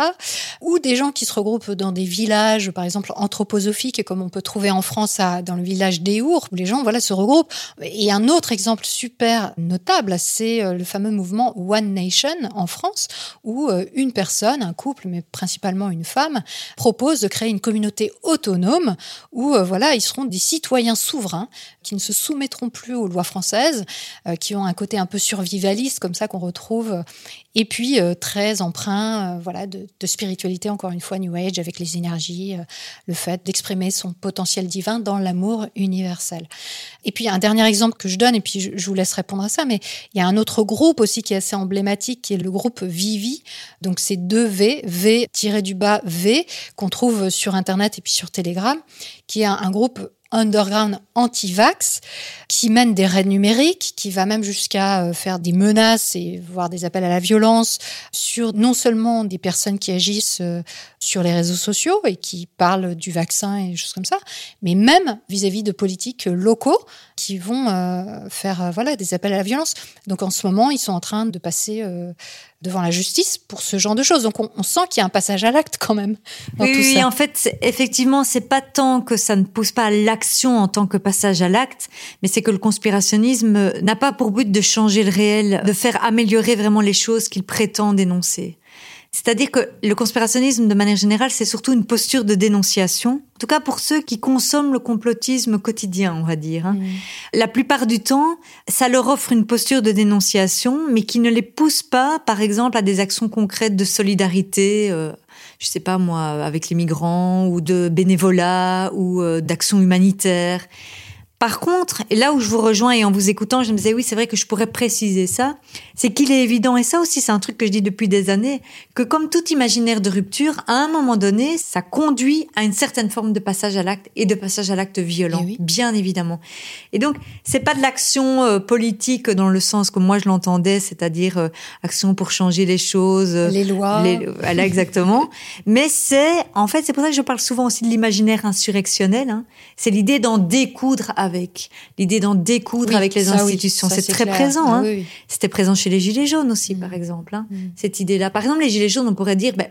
Ou des gens qui se regroupent dans des villages, par exemple anthroposophiques, comme on peut trouver en France à, dans le village d'Eour, où les gens voilà se regroupent. Et un autre exemple super notable, c'est le fameux mouvement One Nation en France, où une personne, un couple, mais principalement une femme, propose de créer une communauté autonome où euh, voilà, ils seront des citoyens souverains qui ne se soumettront plus aux lois françaises, euh, qui ont un côté un peu survivaliste comme ça qu'on retrouve euh, et puis euh, très emprunt euh, voilà de, spiritualité encore une fois New Age avec les énergies, euh, le fait d'exprimer son potentiel divin dans l'amour universel. Et puis un dernier exemple que je donne et puis je, vous laisse répondre à ça, mais il y a un autre groupe aussi qui est assez emblématique qui est le groupe Vivi. Donc c'est deux V, V tiré du bas V qu'on trouve sur internet et puis sur Telegram, qui est un groupe underground anti-vax qui mène des raids numériques, qui va même jusqu'à euh, faire des menaces et voire des appels à la violence sur non seulement des personnes qui agissent euh, sur les réseaux sociaux et qui parlent du vaccin et des choses comme ça, mais même vis-à-vis de politiques locaux qui vont euh, faire voilà des appels à la violence. Donc en ce moment, ils sont en train de passer devant la justice pour ce genre de choses. Donc on, on sent qu'il y a un passage à l'acte quand même dans Oui, tout oui, ça. en fait, effectivement, c'est pas tant que ça ne pousse pas à l'action en tant que passage à l'acte, mais c'est que le conspirationnisme n'a pas pour but de changer le réel, de faire améliorer vraiment les choses qu'il prétend dénoncer. C'est-à-dire que le conspirationnisme, de manière générale, c'est surtout une posture de dénonciation. En tout cas, pour ceux qui consomment le complotisme quotidien, on va dire. hein. La plupart du temps, ça leur offre une posture de dénonciation, mais qui ne les pousse pas, par exemple, à des actions concrètes de solidarité. euh, je sais pas moi, avec les migrants ou de bénévolat ou euh, d'action humanitaire. Par contre, et là où je vous rejoins et en vous écoutant, je me disais oui, c'est vrai que je pourrais préciser ça, c'est qu'il est évident, et ça aussi c'est un truc que je dis depuis des années, que comme tout imaginaire de rupture, à un moment donné, ça conduit à une certaine forme de passage à l'acte et de passage à l'acte violent, Eh oui. bien évidemment. Et donc, c'est pas de l'action euh, politique dans le sens que moi je l'entendais, c'est-à-dire euh, action pour changer les choses, euh, Les lois. les- voilà, exactement. Mais c'est, en fait, c'est pour ça que je parle souvent aussi de l'imaginaire insurrectionnel. hein. C'est l'idée d'en découdre avec avec, l'idée d'en découdre Oui, avec les oui, institutions. c'est très clair. présent. Ah hein. oui. C'était présent chez les Gilets jaunes aussi, Mm. par exemple. hein, Mm. Cette idée-là. Par exemple, les Gilets jaunes, on pourrait dire, ben,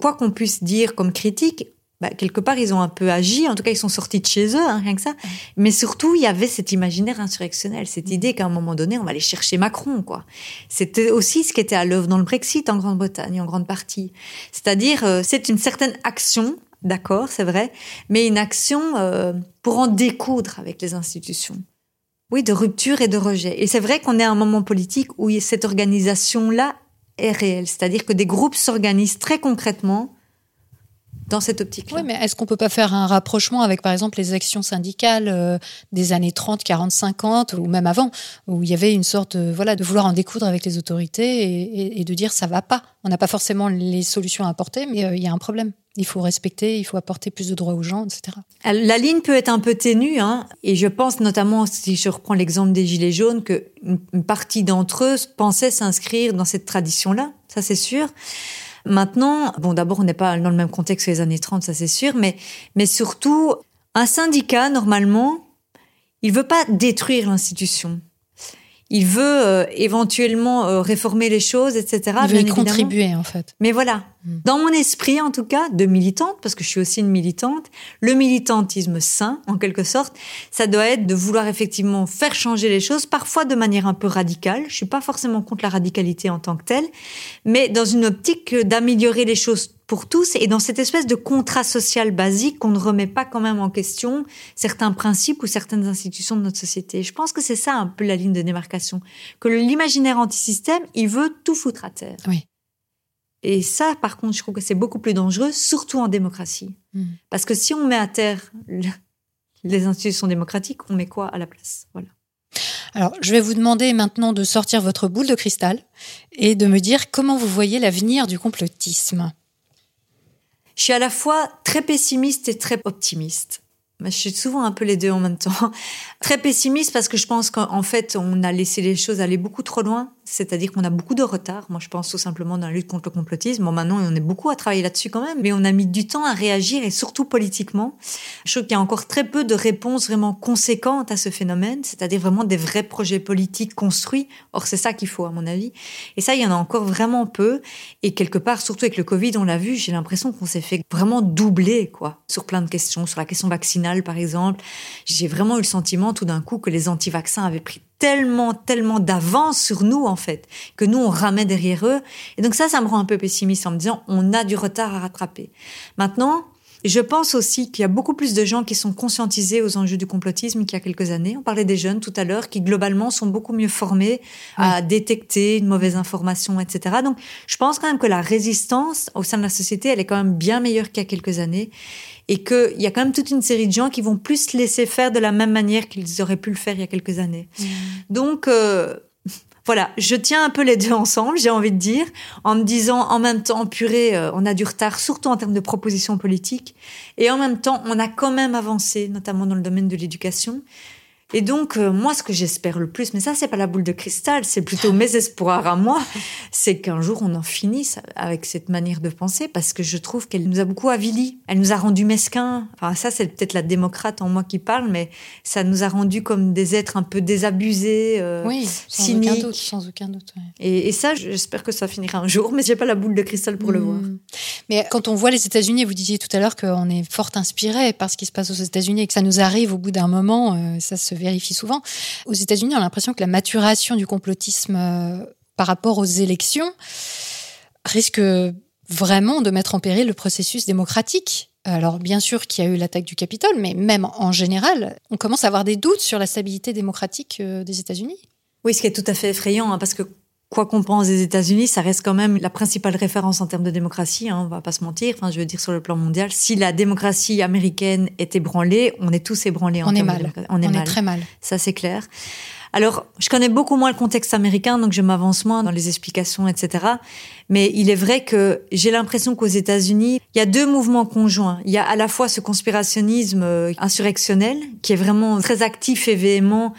quoi qu'on puisse dire comme critique, ben, quelque part, ils ont un peu agi. En tout cas, ils sont sortis de chez eux, hein, rien que ça. Mais surtout, il y avait cet imaginaire insurrectionnel, cette idée qu'à un moment donné, on va aller chercher Macron, quoi. C'était aussi ce qui était à l'œuvre dans le Brexit en Grande-Bretagne, en grande partie. C'est-à-dire, euh, c'est une certaine action, d'accord, c'est vrai, mais une action euh, pour en découdre avec les institutions. Oui, de rupture et de rejet. Et c'est vrai qu'on est à un moment politique où cette organisation-là est réelle. C'est-à-dire que des groupes s'organisent très concrètement dans cette optique-là. Oui, mais est-ce qu'on peut pas faire un rapprochement avec, par exemple, les actions syndicales euh, des années 30, 40, 50, ou même avant, où il y avait une sorte de, voilà, de vouloir en découdre avec les autorités et de dire ça va pas. On n'a pas forcément les solutions à apporter, mais euh, il y a un problème. Il faut respecter, il faut apporter plus de droits aux gens, etc. La ligne peut être un peu ténue, hein, et je pense notamment, si je reprends l'exemple des Gilets jaunes, que une une partie d'entre eux pensaient s'inscrire dans cette tradition-là, ça c'est sûr. Maintenant, bon, d'abord, on n'est pas dans le même contexte que les années 30, ça c'est sûr, mais, mais surtout, un syndicat, normalement, il veut pas détruire l'institution. Il veut euh, éventuellement euh, réformer les choses, etc. il veut y contribuer, en fait. Mais voilà, Mm. dans mon esprit en tout cas, de militante, parce que je suis aussi une militante, le militantisme sain, en quelque sorte, ça doit être de vouloir effectivement faire changer les choses, parfois de manière un peu radicale. Je suis pas forcément contre la radicalité en tant que telle, mais dans une optique d'améliorer les choses pour tous et dans cette espèce de contrat social basique qu'on ne remet pas quand même en question certains principes ou certaines institutions de notre société. Je pense que c'est ça un peu la ligne de démarcation, que l'imaginaire antisystème, il veut tout foutre à terre. Oui. Et ça, par contre, je trouve que c'est beaucoup plus dangereux, surtout en démocratie. Mm. Parce que si on met à terre le- les institutions démocratiques, on met quoi à la place? Voilà. Alors, je vais vous demander maintenant de sortir votre boule de cristal et de me dire comment vous voyez l'avenir du complotisme. Je suis à la fois très pessimiste et très optimiste. Je suis souvent un peu les deux en même temps. Très pessimiste parce que je pense qu'en fait, on a laissé les choses aller beaucoup trop loin. C'est-à-dire qu'on a beaucoup de retard. Moi, je pense tout simplement dans la lutte contre le complotisme. Bon, maintenant, on est beaucoup à travailler là-dessus quand même. Mais on a mis du temps à réagir et surtout politiquement. Je trouve qu'il y a encore très peu de réponses vraiment conséquentes à ce phénomène. C'est-à-dire vraiment des vrais projets politiques construits. Or, c'est ça qu'il faut, à mon avis. Et ça, il y en a encore vraiment peu. Et quelque part, surtout avec le Covid, on l'a vu, j'ai l'impression qu'on s'est fait vraiment doubler, quoi, sur plein de questions. Sur la question vaccinale, par exemple. J'ai vraiment eu le sentiment, tout d'un coup, que les anti-vaccins avaient pris tellement, tellement d'avance sur nous, en fait, que nous, on ramait derrière eux. Et donc ça, ça me rend un peu pessimiste en me disant, on a du retard à rattraper. Maintenant, je pense aussi qu'il y a beaucoup plus de gens qui sont conscientisés aux enjeux du complotisme qu'il y a quelques années. On parlait des jeunes tout à l'heure, qui globalement sont beaucoup mieux formés à détecter une mauvaise information, etc. Donc, je pense quand même que la résistance au sein de la société, elle est quand même bien meilleure qu'il y a quelques années. Et qu'il y a quand même toute une série de gens qui vont plus se laisser faire de la même manière qu'ils auraient pu le faire il y a quelques années. Donc, euh, voilà, je tiens un peu les deux ensemble, j'ai envie de dire, en me disant en même temps, purée, euh, on a du retard, surtout en termes de propositions politiques, et en même temps, on a quand même avancé, notamment dans le domaine de l'éducation. Et donc, euh, moi, ce que j'espère le plus, mais ça, c'est pas la boule de cristal, c'est plutôt mes espoirs à moi, c'est qu'un jour, on en finisse avec cette manière de penser, parce que je trouve qu'elle nous a beaucoup avilis. Elle nous a rendus mesquins. Enfin, ça, c'est peut-être la démocrate en moi qui parle, mais ça nous a rendus comme des êtres un peu désabusés, euh, Oui, sans cyniques. aucun doute, sans aucun doute. ouais. Et, et ça, j'espère que ça finira un jour, mais j'ai pas la boule de cristal pour le voir. Mm. Mais quand on voit les États-Unis, vous disiez tout à l'heure qu'on est fort inspiré par ce qui se passe aux États-Unis et que ça nous arrive au bout d'un moment, euh, ça se vérifie souvent. Aux États-Unis, on a l'impression que la maturation du complotisme euh, par rapport aux élections risque vraiment de mettre en péril le processus démocratique. Alors bien sûr qu'il y a eu l'attaque du Capitole, mais même en général, on commence à avoir des doutes sur la stabilité démocratique euh, des États-Unis. Oui, ce qui est tout à fait effrayant, hein, parce que quoi qu'on pense des États-Unis, ça reste quand même la principale référence en termes de démocratie. Hein, on va pas se mentir. Enfin, je veux dire sur le plan mondial, si la démocratie américaine est ébranlée, on est tous ébranlés. En On est de mal. On est on mal. est très mal. Ça, c'est clair. Alors, je connais beaucoup moins le contexte américain, donc je m'avance moins dans les explications, etc. Mais il est vrai que j'ai l'impression qu'aux États-Unis, il y a deux mouvements conjoints. Il y a à la fois ce conspirationnisme euh, insurrectionnel, qui est vraiment très actif et véhément,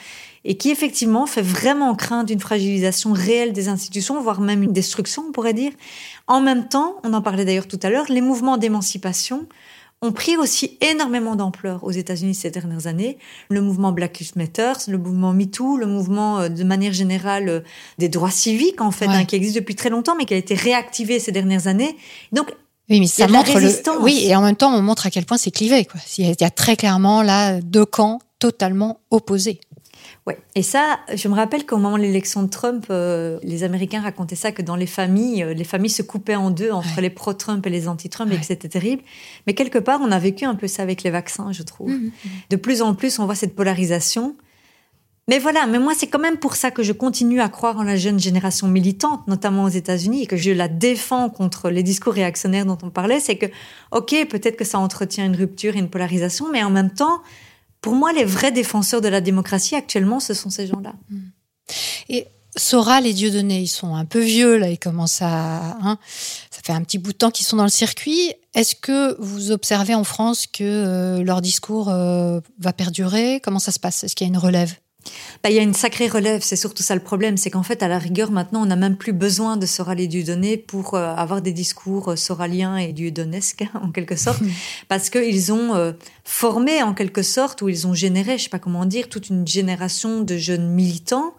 et qui effectivement fait vraiment craindre une fragilisation réelle des institutions, voire même une destruction, on pourrait dire. En même temps, on en parlait d'ailleurs tout à l'heure, les mouvements d'émancipation ont pris aussi énormément d'ampleur aux États-Unis ces dernières années. Le mouvement Black Lives Matter, le mouvement MeToo, le mouvement euh, de manière générale euh, des droits civiques en fait, Ouais. hein, qui existe depuis très longtemps, mais qui a été réactivé ces dernières années. Donc Oui, mais ça montre le. Oui, et en même temps, on montre à quel point c'est clivé. Quoi. Il y a très clairement là deux camps totalement opposés. Ouais. Et ça, je me rappelle qu'au moment de l'élection de Trump, euh, les Américains racontaient ça que dans les familles, euh, les familles se coupaient en deux entre Ouais. les pro-Trump et les anti-Trump et que c'était terrible. Mais quelque part, on a vécu un peu ça avec les vaccins, je trouve. Mhm. De plus en plus, on voit cette polarisation. Mais voilà, mais moi, c'est quand même pour ça que je continue à croire en la jeune génération militante, notamment aux États-Unis, et que je la défends contre les discours réactionnaires dont on parlait. C'est que, OK, peut-être que ça entretient une rupture et une polarisation, mais en même temps, pour moi, les vrais défenseurs de la démocratie actuellement, ce sont ces gens-là. Et Soral et Dieudonné, ils sont un peu vieux, là, ils commencent à. hein, ça fait un petit bout de temps qu'ils sont dans le circuit. Est-ce que vous observez en France que euh, leur discours euh, va perdurer? Comment ça se passe? Est-ce qu'il y a une relève? Bah, il y a une sacrée relève, c'est surtout ça le problème, c'est qu'en fait, à la rigueur, maintenant, on n'a même plus besoin de Soral et Dieudonné pour euh, avoir des discours euh, soraliens et dieudonesques, en quelque sorte, parce qu'ils ont euh, formé, en quelque sorte, ou ils ont généré, je sais pas comment dire, toute une génération de jeunes militants,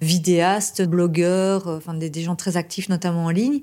vidéastes, blogueurs, enfin des, des gens très actifs, notamment en ligne,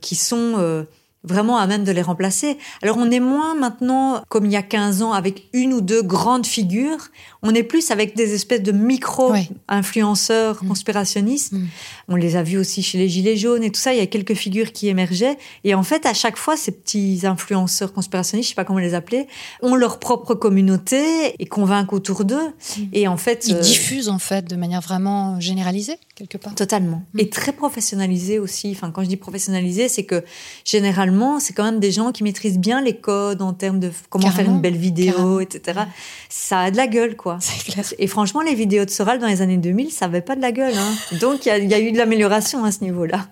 qui sont... vraiment à même de les remplacer. Alors on est moins maintenant, comme il y a 15 ans, avec une ou deux grandes figures, on est plus avec des espèces de micro-influenceurs Mm. conspirationnistes. Mm. On les a vus aussi chez les Gilets jaunes et tout ça, il y a quelques figures qui émergeaient. Et en fait, à chaque fois, ces petits influenceurs conspirationnistes, je sais pas comment les appeler, ont leur propre communauté et convainquent autour d'eux. Et en fait... Ils euh, diffusent en fait de manière vraiment généralisée, quelque part. Totalement. Mm. Et très professionnalisé aussi. Enfin, quand je dis professionnalisé, c'est que généralement, c'est quand même des gens qui maîtrisent bien les codes en termes de comment faire une belle vidéo, Carrément. etc. Ça a de la gueule, quoi. Clair. Et franchement, les vidéos de Soral dans les années 2000, ça avait pas de la gueule. Hein. Donc, il y, a- il y a eu de l'amélioration à ce niveau-là.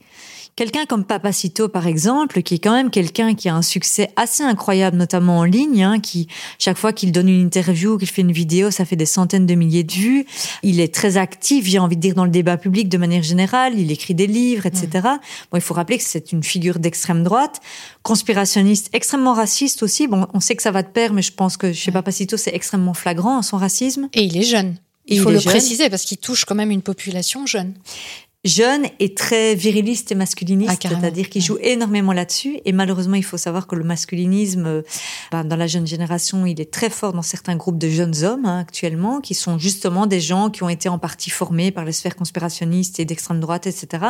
Quelqu'un comme Papacito, par exemple, qui est quand même quelqu'un qui a un succès assez incroyable, notamment en ligne, hein, qui, chaque fois qu'il donne une interview, qu'il fait une vidéo, ça fait des centaines de milliers de vues. Il est très actif, j'ai envie de dire, dans le débat public de manière générale. Il écrit des livres, etc. Bon, il faut rappeler que c'est une figure d'extrême droite, conspirationniste, extrêmement raciste aussi. Bon, on sait que ça va de pair, mais je pense que chez Papacito, c'est extrêmement flagrant, son racisme. Et il est jeune. Et Il faut il le jeune. préciser parce qu'il touche quand même une population jeune. Jeune et très viriliste et Ah, masculiniste, carrément. c'est-à-dire qu'il joue énormément là-dessus. Et malheureusement, il faut savoir que le masculinisme, euh, ben, dans la jeune génération, il est très fort dans certains groupes de jeunes hommes hein, actuellement, qui sont justement des gens qui ont été en partie formés par les sphères conspirationnistes et d'extrême droite, etc.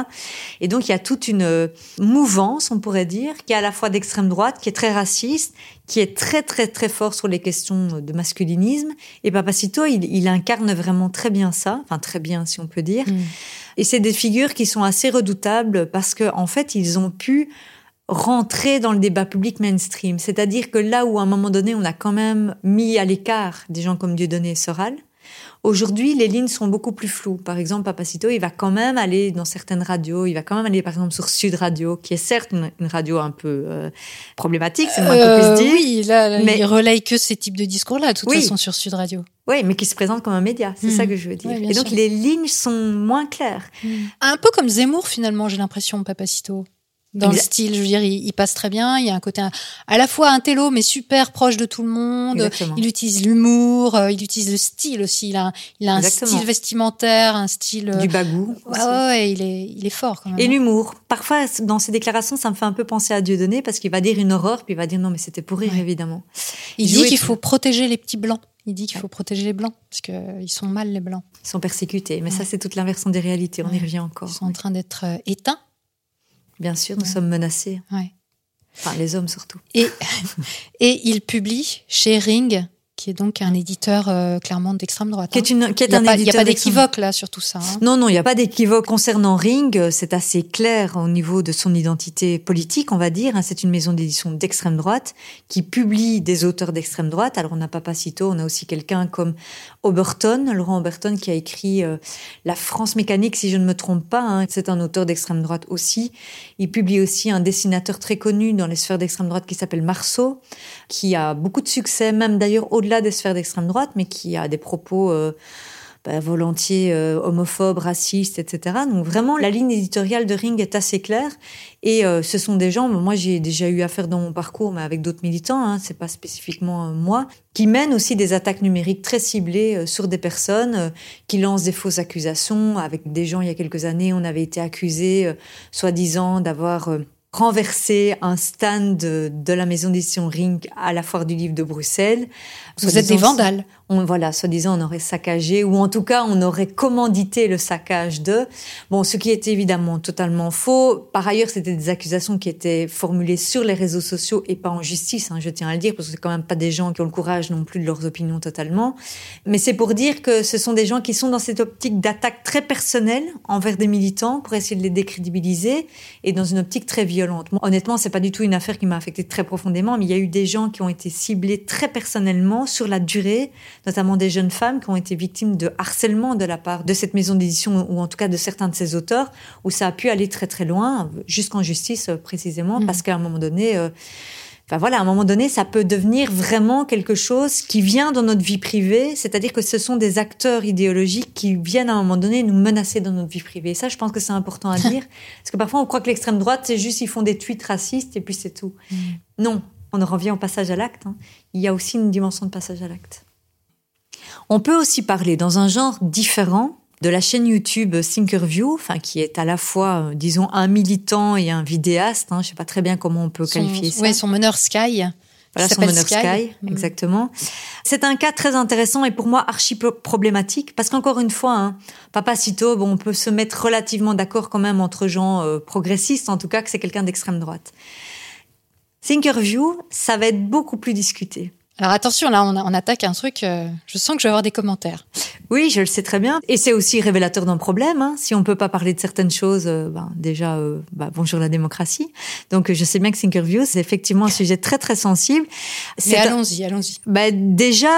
Et donc, il y a toute une euh, mouvance, on pourrait dire, qui est à la fois d'extrême droite, qui est très raciste, qui est très très très fort sur les questions de masculinisme. Et Papacito, il, il incarne vraiment très bien ça, enfin très bien si on peut dire. Mm. Et c'est des figures qui sont assez redoutables parce que en fait, ils ont pu rentrer dans le débat public mainstream. C'est-à-dire que là où à un moment donné, on a quand même mis à l'écart des gens comme Dieudonné et Soral, aujourd'hui, les lignes sont beaucoup plus floues. Par exemple, Papacito, il va quand même aller dans certaines radios, il va quand même aller par exemple sur Sud Radio, qui est certes une, une radio un peu euh, problématique, c'est moins qu'on Euh, puisse dire. oui, là, là, Mais- il relaye que ces types de discours-là, de toute Oui. façon, sur Sud Radio. Oui, mais qui se présente comme un média, c'est ça que je veux dire. Et donc sûr. les lignes sont moins claires. Un peu comme Zemmour, finalement, j'ai l'impression, Papacito. Dans le style, je veux dire, il, il passe très bien. Il y a un côté à, à la fois intello, mais super proche de tout le monde. Exactement. Il utilise l'humour, euh, il utilise le style aussi. Il a, un- il a un Exactement. style vestimentaire, un style. euh, Du bagou. ouais, ouais, ouais, il est, il est fort quand même. Et l'humour. Parfois, dans ses déclarations, ça me fait un peu penser à Dieudonné parce qu'il va dire une horreur, puis il va dire non, mais c'était pour rire, Ouais. évidemment. il dit qu'il faut protéger les petits blancs. Il dit qu'il faut protéger les blancs parce que euh, ils sont mal les blancs. Ils sont persécutés. Mais ça, c'est toute l'inversion des réalités. On y revient Ils encore. sont en train d'être éteints. Bien sûr, nous Ouais. sommes menacés. Ouais. Enfin, les hommes surtout. Et, et il publie chez Ring, qui est donc un éditeur euh, clairement d'extrême droite. Qui hein. est, une, qui est Il n'y a, un pas- il y a éditeur pas d'équivoque là sur tout ça. hein. Non, non, il n'y a pas d'équivoque concernant Ring. C'est assez clair au niveau de son identité politique, on va dire. hein. C'est une maison d'édition d'extrême droite qui publie des auteurs d'extrême droite. Alors, on n'a pas Papacito, on a aussi quelqu'un comme Oberton, Laurent Oberton, qui a écrit euh, La France mécanique, si je ne me trompe pas. hein. C'est un auteur d'extrême droite aussi. Il publie aussi un dessinateur très connu dans les sphères d'extrême droite qui s'appelle Marceau, qui a beaucoup de succès, même d'ailleurs au-delà des sphères d'extrême droite, mais qui a des propos... euh, bah, volontiers euh, homophobes, racistes, etc. Donc vraiment, la ligne éditoriale de Ring est assez claire. Et euh, ce sont des gens, moi j'ai déjà eu affaire dans mon parcours, mais avec d'autres militants, hein, c'est pas spécifiquement moi, qui mènent aussi des attaques numériques très ciblées sur des personnes, qui lancent des fausses accusations. Avec des gens, il y a quelques années, on avait été accusés, soi-disant, d'avoir renverser un stand de, de la maison d'édition Ring à la foire du livre de Bruxelles. Vous êtes des vandales voilà, soi-disant, on aurait saccagé, ou en tout cas, on aurait commandité le saccage de. Bon, ce qui est évidemment totalement faux. Par ailleurs, c'était des accusations qui étaient formulées sur les réseaux sociaux et pas en justice, hein, je tiens à le dire, parce que c'est quand même pas des gens qui ont le courage non plus de leurs opinions totalement. Mais c'est pour dire que ce sont des gens qui sont dans cette optique d'attaque très personnelle envers des militants pour essayer de les décrédibiliser et dans une optique très violente. Moi, honnêtement, c'est pas du tout une affaire qui m'a affecté très profondément, mais il y a eu des gens qui ont été ciblés très personnellement sur la durée notamment des jeunes femmes qui ont été victimes de harcèlement de la part de cette maison d'édition ou en tout cas de certains de ses auteurs, où ça a pu aller très très loin, jusqu'en justice euh, précisément, mm. parce qu'à un moment donné, euh, Enfin voilà, à un moment donné, ça peut devenir vraiment quelque chose qui vient dans notre vie privée, c'est-à-dire que ce sont des acteurs idéologiques qui viennent à un moment donné nous menacer dans notre vie privée. Et ça, je pense que c'est important à dire, parce que parfois on croit que l'extrême droite, c'est juste ils font des tweets racistes et puis c'est tout. Mm. Non, on en revient au passage à l'acte. Hein. Il y a aussi une dimension de passage à l'acte. On peut aussi parler dans un genre différent de la chaîne YouTube Thinkerview, enfin qui est à la fois, euh, disons, un militant et un vidéaste. Hein, je sais pas très bien comment on peut qualifier ça. Oui, son meneur Sky. Voilà, son meneur Sky, mm. exactement. C'est un cas très intéressant et pour moi archi problématique parce qu'encore une fois, hein, Papa Cito, bon, on peut se mettre relativement d'accord quand même entre gens euh, progressistes, en tout cas que c'est quelqu'un d'extrême droite. Thinkerview, ça va être beaucoup plus discuté. Alors attention, là, on, attaque un truc. Euh, je sens que je vais avoir des commentaires. Oui, je le sais très bien. Et c'est aussi révélateur d'un problème. Hein. Si on peut pas parler de certaines choses, euh, ben, déjà, euh, ben, bonjour la démocratie. Donc, je sais bien que Thinkerview, c'est effectivement un sujet très très sensible. Mais allons-y, allons-y. Ben, déjà,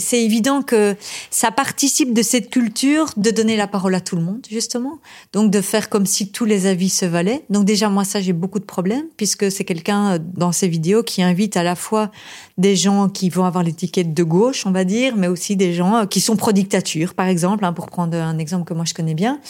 c'est évident que ça participe de cette culture de donner la parole à tout le monde, justement. Donc, de faire comme si tous les avis se valaient. Donc, déjà, moi, ça, j'ai beaucoup de problèmes puisque c'est quelqu'un dans ses vidéos qui invite à la fois des gens qui vont avoir l'étiquette de gauche, on va dire, mais aussi des gens euh, qui sont pro-dictature, par exemple, hein, pour prendre un exemple que moi je connais bien,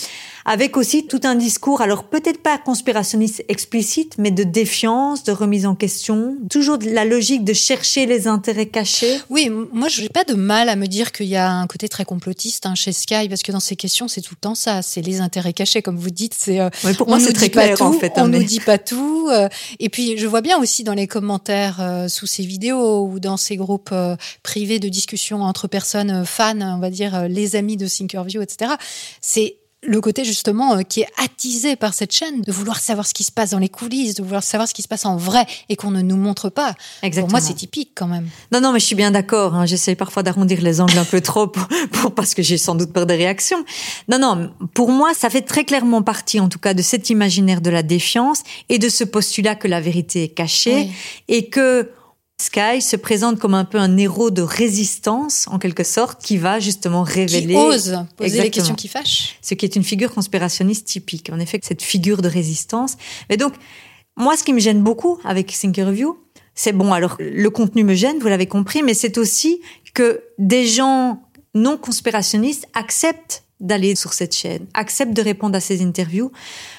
avec aussi tout un discours, alors peut-être pas conspirationniste explicite, mais de défiance, de remise en question, toujours de la logique de chercher les intérêts cachés. Oui, moi je n'ai pas de mal à me dire qu'il y a un côté très complotiste hein, chez Sky, parce que dans ces questions c'est tout le temps ça, c'est les intérêts cachés, comme vous dites. C'est euh, pour moi c'est très clair tout, en fait. Hein, on ne nous dit pas tout. Euh, et puis je vois bien aussi dans les commentaires euh, sous ces vidéos ou dans ces groupes privés de discussion entre personnes fans, on va dire les amis de Thinkerview, etc. C'est le côté justement euh, qui est attisé par cette chaîne, de vouloir savoir ce qui se passe dans les coulisses, de vouloir savoir ce qui se passe en vrai et qu'on ne nous montre pas. Exactement. Pour moi, c'est typique quand même. Non, non, mais je suis bien d'accord. Hein. J'essaie parfois d'arrondir les angles un peu trop pour, parce que j'ai sans doute peur des réactions. Non, non, pour moi, ça fait très clairement partie, en tout cas, de cet imaginaire de la défiance et de ce postulat que la vérité est cachée et que Sky se présente comme un peu un héros de résistance, en quelque sorte, qui va justement révéler... Qui ose poser les questions qui fâchent. Ce qui est une figure conspirationniste typique. En effet, cette figure de résistance. Mais donc, moi, ce qui me gêne beaucoup avec Thinkerview, c'est bon, alors le contenu me gêne, vous l'avez compris, mais c'est aussi que des gens non conspirationnistes acceptent d'aller sur cette chaîne, accepte de répondre à ces interviews.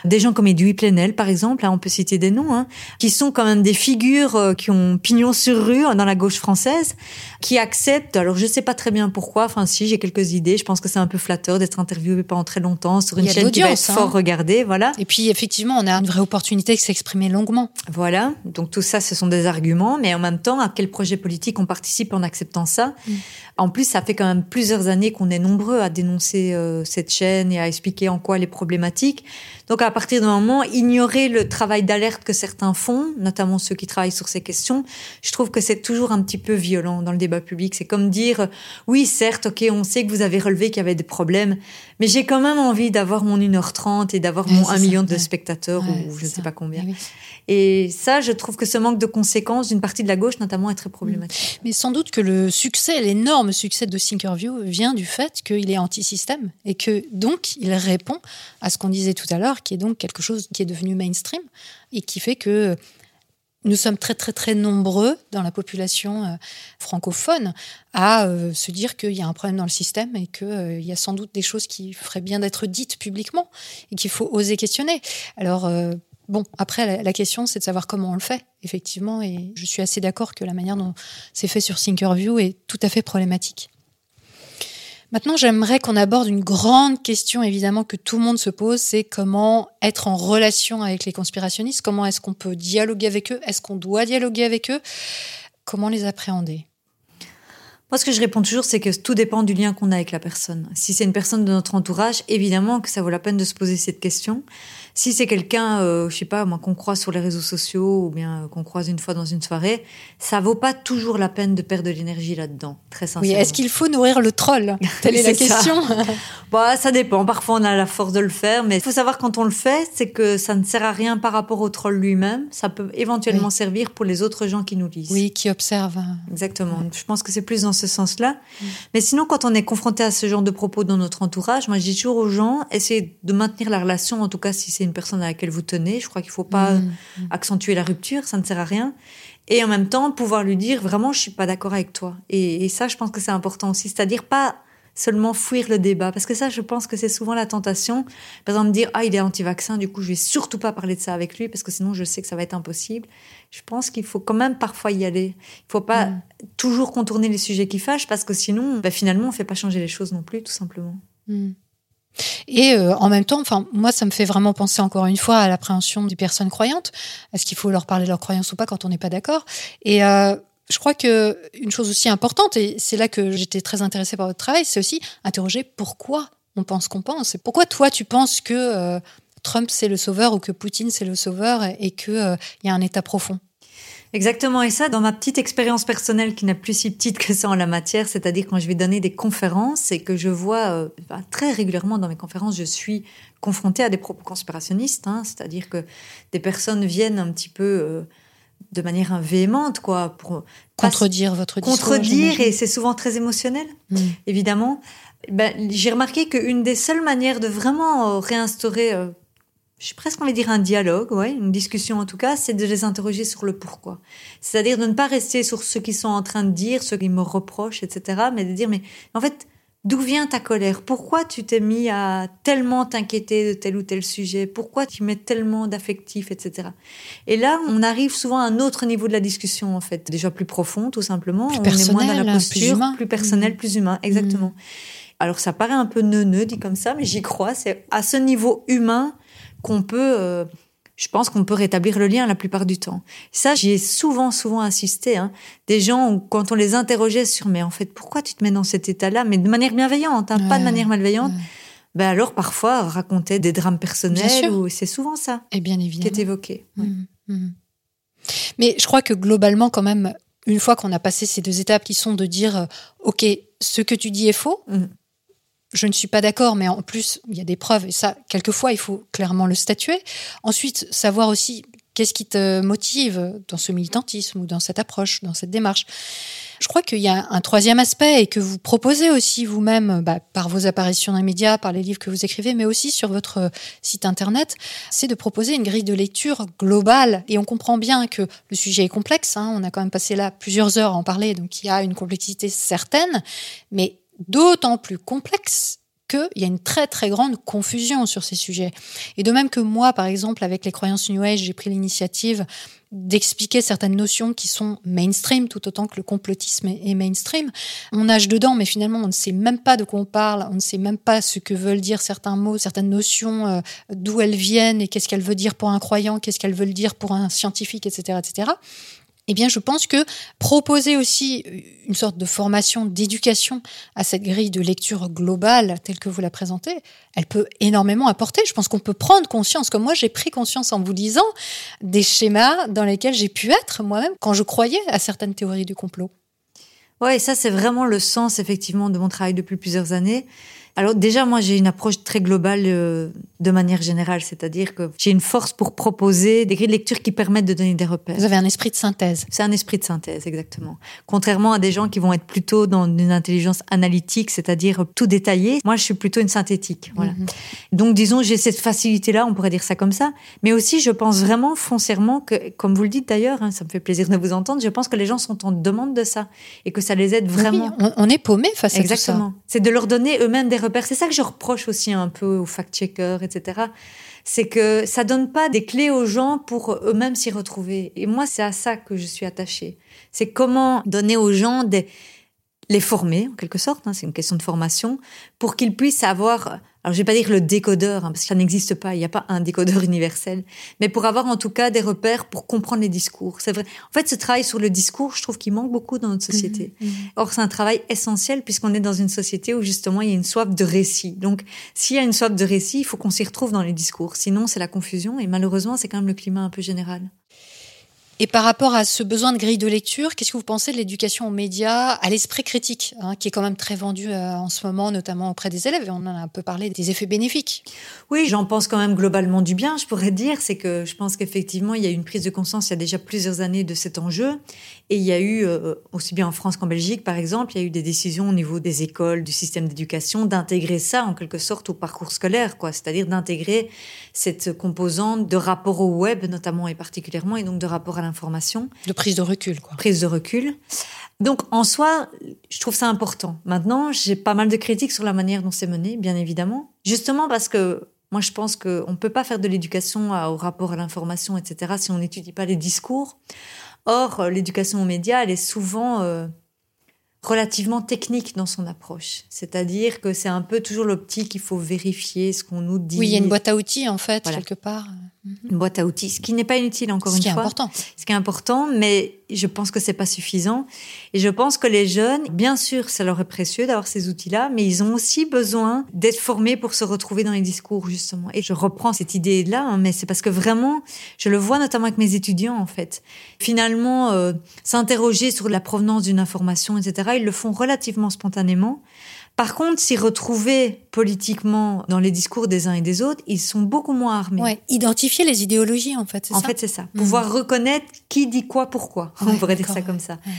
Des gens comme Edoui Plenel, par exemple, là on peut citer des noms, hein, qui sont quand même des figures euh, qui ont pignon sur rue dans la gauche française, qui acceptent, alors je sais pas très bien pourquoi, enfin si j'ai quelques idées, je pense que c'est un peu flatteur d'être interviewé pendant très longtemps sur une chaîne qui va être hein. fort regardée, voilà. Et puis effectivement, on a une vraie opportunité de s'exprimer longuement. Voilà, donc tout ça ce sont des arguments, mais en même temps, à quel projet politique on participe en acceptant ça? Mm. En plus, ça fait quand même plusieurs années qu'on est nombreux à dénoncer euh, cette chaîne et à expliquer en quoi elle est problématique. Donc à partir d'un moment, ignorer le travail d'alerte que certains font, notamment ceux qui travaillent sur ces questions, je trouve que c'est toujours un petit peu violent dans le débat public. C'est comme dire, oui, certes, ok, on sait que vous avez relevé qu'il y avait des problèmes, mais j'ai quand même envie d'avoir mon 1h30 et d'avoir mon 1 million de spectateurs ou je ne sais pas combien. Et ça, je trouve que ce manque de conséquences d'une partie de la gauche, notamment, est très problématique. Mais sans doute que le succès, l'énorme succès de Thinkerview vient du fait qu'il est anti-système et que donc il répond à ce qu'on disait tout à l'heure, qui est donc quelque chose qui est devenu mainstream et qui fait que nous sommes très très très nombreux dans la population euh, francophone à euh, se dire qu'il y a un problème dans le système et qu'il euh, y a sans doute des choses qui feraient bien d'être dites publiquement et qu'il faut oser questionner. Alors bon, après la question c'est de savoir comment on le fait effectivement et je suis assez d'accord que la manière dont c'est fait sur Thinkerview est tout à fait problématique. Maintenant, j'aimerais qu'on aborde une grande question, évidemment, que tout le monde se pose, c'est comment être en relation avec les conspirationnistes, comment est-ce qu'on peut dialoguer avec eux, est-ce qu'on doit dialoguer avec eux, comment les appréhender? Moi, ce que je réponds toujours, c'est que tout dépend du lien qu'on a avec la personne. Si c'est une personne de notre entourage, évidemment que ça vaut la peine de se poser cette question. Si c'est quelqu'un, euh, je sais pas, moi qu'on croise sur les réseaux sociaux ou bien euh, qu'on croise une fois dans une soirée, ça vaut pas toujours la peine de perdre de l'énergie là-dedans, très sincèrement. Oui, est-ce qu'il faut nourrir le troll? Telle est la question. bah, ça dépend. Parfois, on a la force de le faire, mais il faut savoir quand on le fait, c'est que ça ne sert à rien par rapport au troll lui-même. Ça peut éventuellement servir pour les autres gens qui nous lisent. Oui, qui observent. Exactement. Je pense que c'est plus dans ce sens-là. Mais sinon, quand on est confronté à ce genre de propos dans notre entourage, moi, je dis toujours aux gens, essayez de maintenir la relation, en tout cas si c'est une personne à laquelle vous tenez. Je crois qu'il faut pas mmh, mmh. accentuer la rupture, ça ne sert à rien. Et en même temps, pouvoir lui dire vraiment, je suis pas d'accord avec toi. Et, ça, je pense que c'est important aussi. C'est-à-dire pas seulement fuir le débat. Parce que ça, je pense que c'est souvent la tentation. Par exemple, dire, ah, il est anti-vaccin, du coup, je vais surtout pas parler de ça avec lui, parce que sinon, je sais que ça va être impossible. Je pense qu'il faut quand même parfois y aller. Il faut pas mmh. toujours contourner les sujets qui fâchent, parce que sinon, bah, finalement, on fait pas changer les choses non plus, tout simplement. Et euh, en même temps, enfin, moi, ça me fait vraiment penser encore une fois à l'appréhension des personnes croyantes. Est-ce qu'il faut leur parler de leur croyance ou pas quand on n'est pas d'accord? Et euh, je crois que une chose aussi importante, et c'est là que j'étais très intéressée par votre travail, c'est aussi interroger pourquoi on pense qu'on pense. Et pourquoi toi, tu penses que euh, Trump c'est le sauveur ou que Poutine c'est le sauveur et qu'il il y a un état profond? Exactement, et ça, dans ma petite expérience personnelle qui n'est plus si petite que ça en la matière, c'est-à-dire quand je vais donner des conférences et que je vois euh, bah, très régulièrement dans mes conférences, je suis confrontée à des propos conspirationnistes, hein, c'est-à-dire que des personnes viennent un petit peu euh, de manière véhémente, quoi, pour contredire votre discours. Contredire, et c'est souvent très émotionnel, mm. évidemment. Ben, j'ai remarqué qu'une des seules manières de vraiment euh, réinstaurer je suis presque envie de dire un dialogue, ouais, une discussion en tout cas, c'est de les interroger sur le pourquoi. C'est-à-dire de ne pas rester sur ce qu'ils sont en train de dire, ce qu'ils me reprochent, etc., mais de dire, mais en fait, d'où vient ta colère? Pourquoi tu t'es mis à tellement t'inquiéter de tel ou tel sujet? Pourquoi tu mets tellement d'affectifs, etc. Et là, on arrive souvent à un autre niveau de la discussion, en fait, déjà plus profond, tout simplement. Plus on est moins dans la posture, plus, personnel, mmh. plus humain, exactement. Mmh. Alors ça paraît un peu neuneux dit comme ça, mais j'y crois. C'est à ce niveau humain qu'on peut, euh, je pense qu'on peut rétablir le lien la plupart du temps. Ça, j'y ai souvent, souvent insisté. Hein. Des gens, quand on les interrogeait sur, mais en fait, pourquoi tu te mets dans cet état-là? Mais de manière bienveillante, hein, pas de manière malveillante. Ben alors, parfois, raconter des drames personnels, ou c'est souvent ça Et bien évidemment. qui est évoqué. Mmh, mmh. Mais je crois que globalement, quand même, une fois qu'on a passé ces deux étapes qui sont de dire, euh, OK, ce que tu dis est faux, mmh je ne suis pas d'accord, mais en plus, il y a des preuves, et ça, quelquefois, il faut clairement le statuer. Ensuite, savoir aussi qu'est-ce qui te motive dans ce militantisme ou dans cette approche, dans cette démarche. Je crois qu'il y a un troisième aspect et que vous proposez aussi vous-même bah, par vos apparitions dans les médias, par les livres que vous écrivez, mais aussi sur votre site internet, c'est de proposer une grille de lecture globale. Et on comprend bien que le sujet est complexe. Hein. on a quand même passé là plusieurs heures à en parler, donc il y a une complexité certaine, mais d'autant plus complexe qu'il y a une très très grande confusion sur ces sujets. Et de même que moi, par exemple, avec les croyances New Age, j'ai pris l'initiative d'expliquer certaines notions qui sont mainstream, tout autant que le complotisme est mainstream. On nage dedans, mais finalement, on ne sait même pas de quoi on parle, on ne sait même pas ce que veulent dire certains mots, certaines notions, euh, d'où elles viennent et qu'est-ce qu'elles veulent dire pour un croyant, qu'est-ce qu'elles veulent dire pour un scientifique, etc., etc eh bien, je pense que proposer aussi une sorte de formation, d'éducation à cette grille de lecture globale telle que vous la présentez, elle peut énormément apporter. Je pense qu'on peut prendre conscience, comme moi j'ai pris conscience en vous lisant, des schémas dans lesquels j'ai pu être moi-même quand je croyais à certaines théories du complot. Ouais, ça c'est vraiment le sens effectivement de mon travail depuis plusieurs années Alors déjà, moi, j'ai une approche très globale euh, de manière générale, c'est-à-dire que j'ai une force pour proposer des grilles de lecture qui permettent de donner des repères. Vous avez un esprit de synthèse. C'est un esprit de synthèse, exactement. Contrairement à des gens qui vont être plutôt dans une intelligence analytique, c'est-à-dire tout détaillé, moi, je suis plutôt une synthétique. Voilà. Mhm. Donc, disons, j'ai cette facilité-là, on pourrait dire ça comme ça. Mais aussi, je pense vraiment foncièrement que, comme vous le dites d'ailleurs, hein, ça me fait plaisir de vous entendre, je pense que les gens sont en demande de ça et que ça les aide vraiment. Oui, on, on est paumé face à tout ça. Exactement. C'est de leur donner eux-mêmes des C'est ça que je reproche aussi un peu aux fact-checkers, etc. C'est que ça donne pas des clés aux gens pour eux-mêmes s'y retrouver. Et moi, c'est à ça que je suis attachée. C'est comment donner aux gens des les former en quelque sorte, hein, c'est une question de formation, pour qu'ils puissent avoir, alors je vais pas dire le décodeur, hein, parce que ça n'existe pas, il n'y a pas un décodeur universel, mais pour avoir en tout cas des repères pour comprendre les discours. C'est vrai. En fait, ce travail sur le discours, je trouve qu'il manque beaucoup dans notre société. Mhm, mhm. Or, c'est un travail essentiel puisqu'on est dans une société où justement il y a une soif de récit. Donc, s'il y a une soif de récit, il faut qu'on s'y retrouve dans les discours. Sinon, c'est la confusion et malheureusement, c'est quand même le climat un peu général. Et par rapport à ce besoin de grille de lecture, qu'est-ce que vous pensez de l'éducation aux médias, à l'esprit critique, hein, qui est quand même très vendu euh, en ce moment, notamment auprès des élèves, on en a un peu parlé des effets bénéfiques? Oui, j'en pense quand même globalement du bien, je pourrais dire. C'est que je pense qu'effectivement, il y a une prise de conscience il y a déjà plusieurs années de cet enjeu. Et il y a eu, euh, aussi bien en France qu'en Belgique, par exemple, il y a eu des décisions au niveau des écoles, du système d'éducation, d'intégrer ça en quelque sorte au parcours scolaire, quoi. C'est-à-dire d'intégrer cette composante de rapport au web, notamment et particulièrement, et donc de rapport à l'information. De prise de recul, quoi. Prise de recul. Donc, en soi, je trouve ça important. Maintenant, j'ai pas mal de critiques sur la manière dont c'est mené, bien évidemment. Justement parce que moi, je pense qu'on ne peut pas faire de l'éducation au rapport à l'information, etc., si on n'étudie pas les discours. Or, euh, l'éducation aux médias, elle est souvent euh, relativement technique dans son approche. C'est-à-dire que c'est un peu toujours l'optique, il faut vérifier ce qu'on nous dit. Oui, il y a une boîte à outils, en fait, Voilà. quelque part. Une boîte à outils, ce qui n'est pas inutile, encore Ce une qui est fois important. ce qui est important, mais je pense que c'est pas suffisant. Et je pense que les jeunes, bien sûr, ça leur est précieux d'avoir ces outils-là, mais ils ont aussi besoin d'être formés pour se retrouver dans les discours, justement. Et je reprends cette idée-là, hein, mais c'est parce que vraiment, je le vois notamment avec mes étudiants, en fait. Finalement, euh, s'interroger sur la provenance d'une information, etc., ils le font relativement spontanément. Par contre, s'y retrouver politiquement dans les discours des uns et des autres, ils sont beaucoup moins armés. Ouais, identifier les idéologies, en fait, c'est En ça fait, c'est ça. Pouvoir reconnaître qui dit quoi, pourquoi. on pourrait dire ça comme ça. ouais.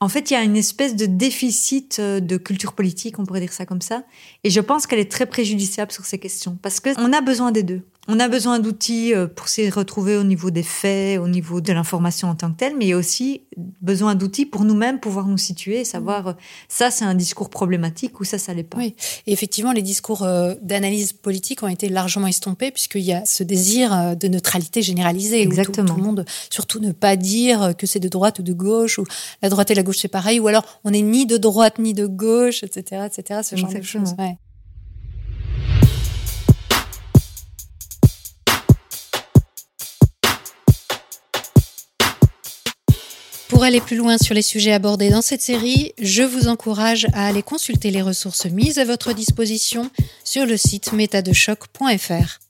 En fait, il y a une espèce de déficit euh, de culture politique, on pourrait dire ça comme ça. Et je pense qu'elle est très préjudiciable sur ces questions. Parce qu'on a besoin des deux. On a besoin d'outils euh, pour s'y retrouver au niveau des faits, au niveau de l'information en tant que telle, mais il y a aussi besoin d'outils pour nous-mêmes pouvoir nous situer et savoir euh, ça, c'est un discours problématique ou ça, ça l'est pas. Oui, et effectivement, les discours euh, d'analyse politique ont été largement estompés puisqu'il y a ce désir de neutralité généralisée. où tout- Exactement. Tout, le monde, surtout ne pas dire que c'est de droite ou de gauche, ou la droite et la gauche c'est pareil, ou alors on n'est ni de droite ni de gauche, etc., etc. Ce genre de choses. ouais. Pour aller plus loin sur les sujets abordés dans cette série, je vous encourage à aller consulter les ressources mises à votre disposition sur le site métadechoc.fr.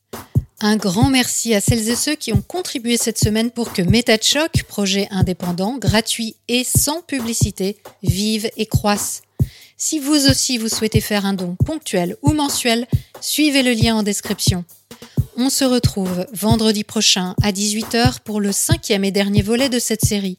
Un grand merci à celles et ceux qui ont contribué cette semaine pour que Méta de Choc, projet indépendant, gratuit et sans publicité, vive et croisse. Si vous aussi vous souhaitez faire un don ponctuel ou mensuel, suivez le lien en description. On se retrouve vendredi prochain à 18h pour le cinquième et dernier volet de cette série.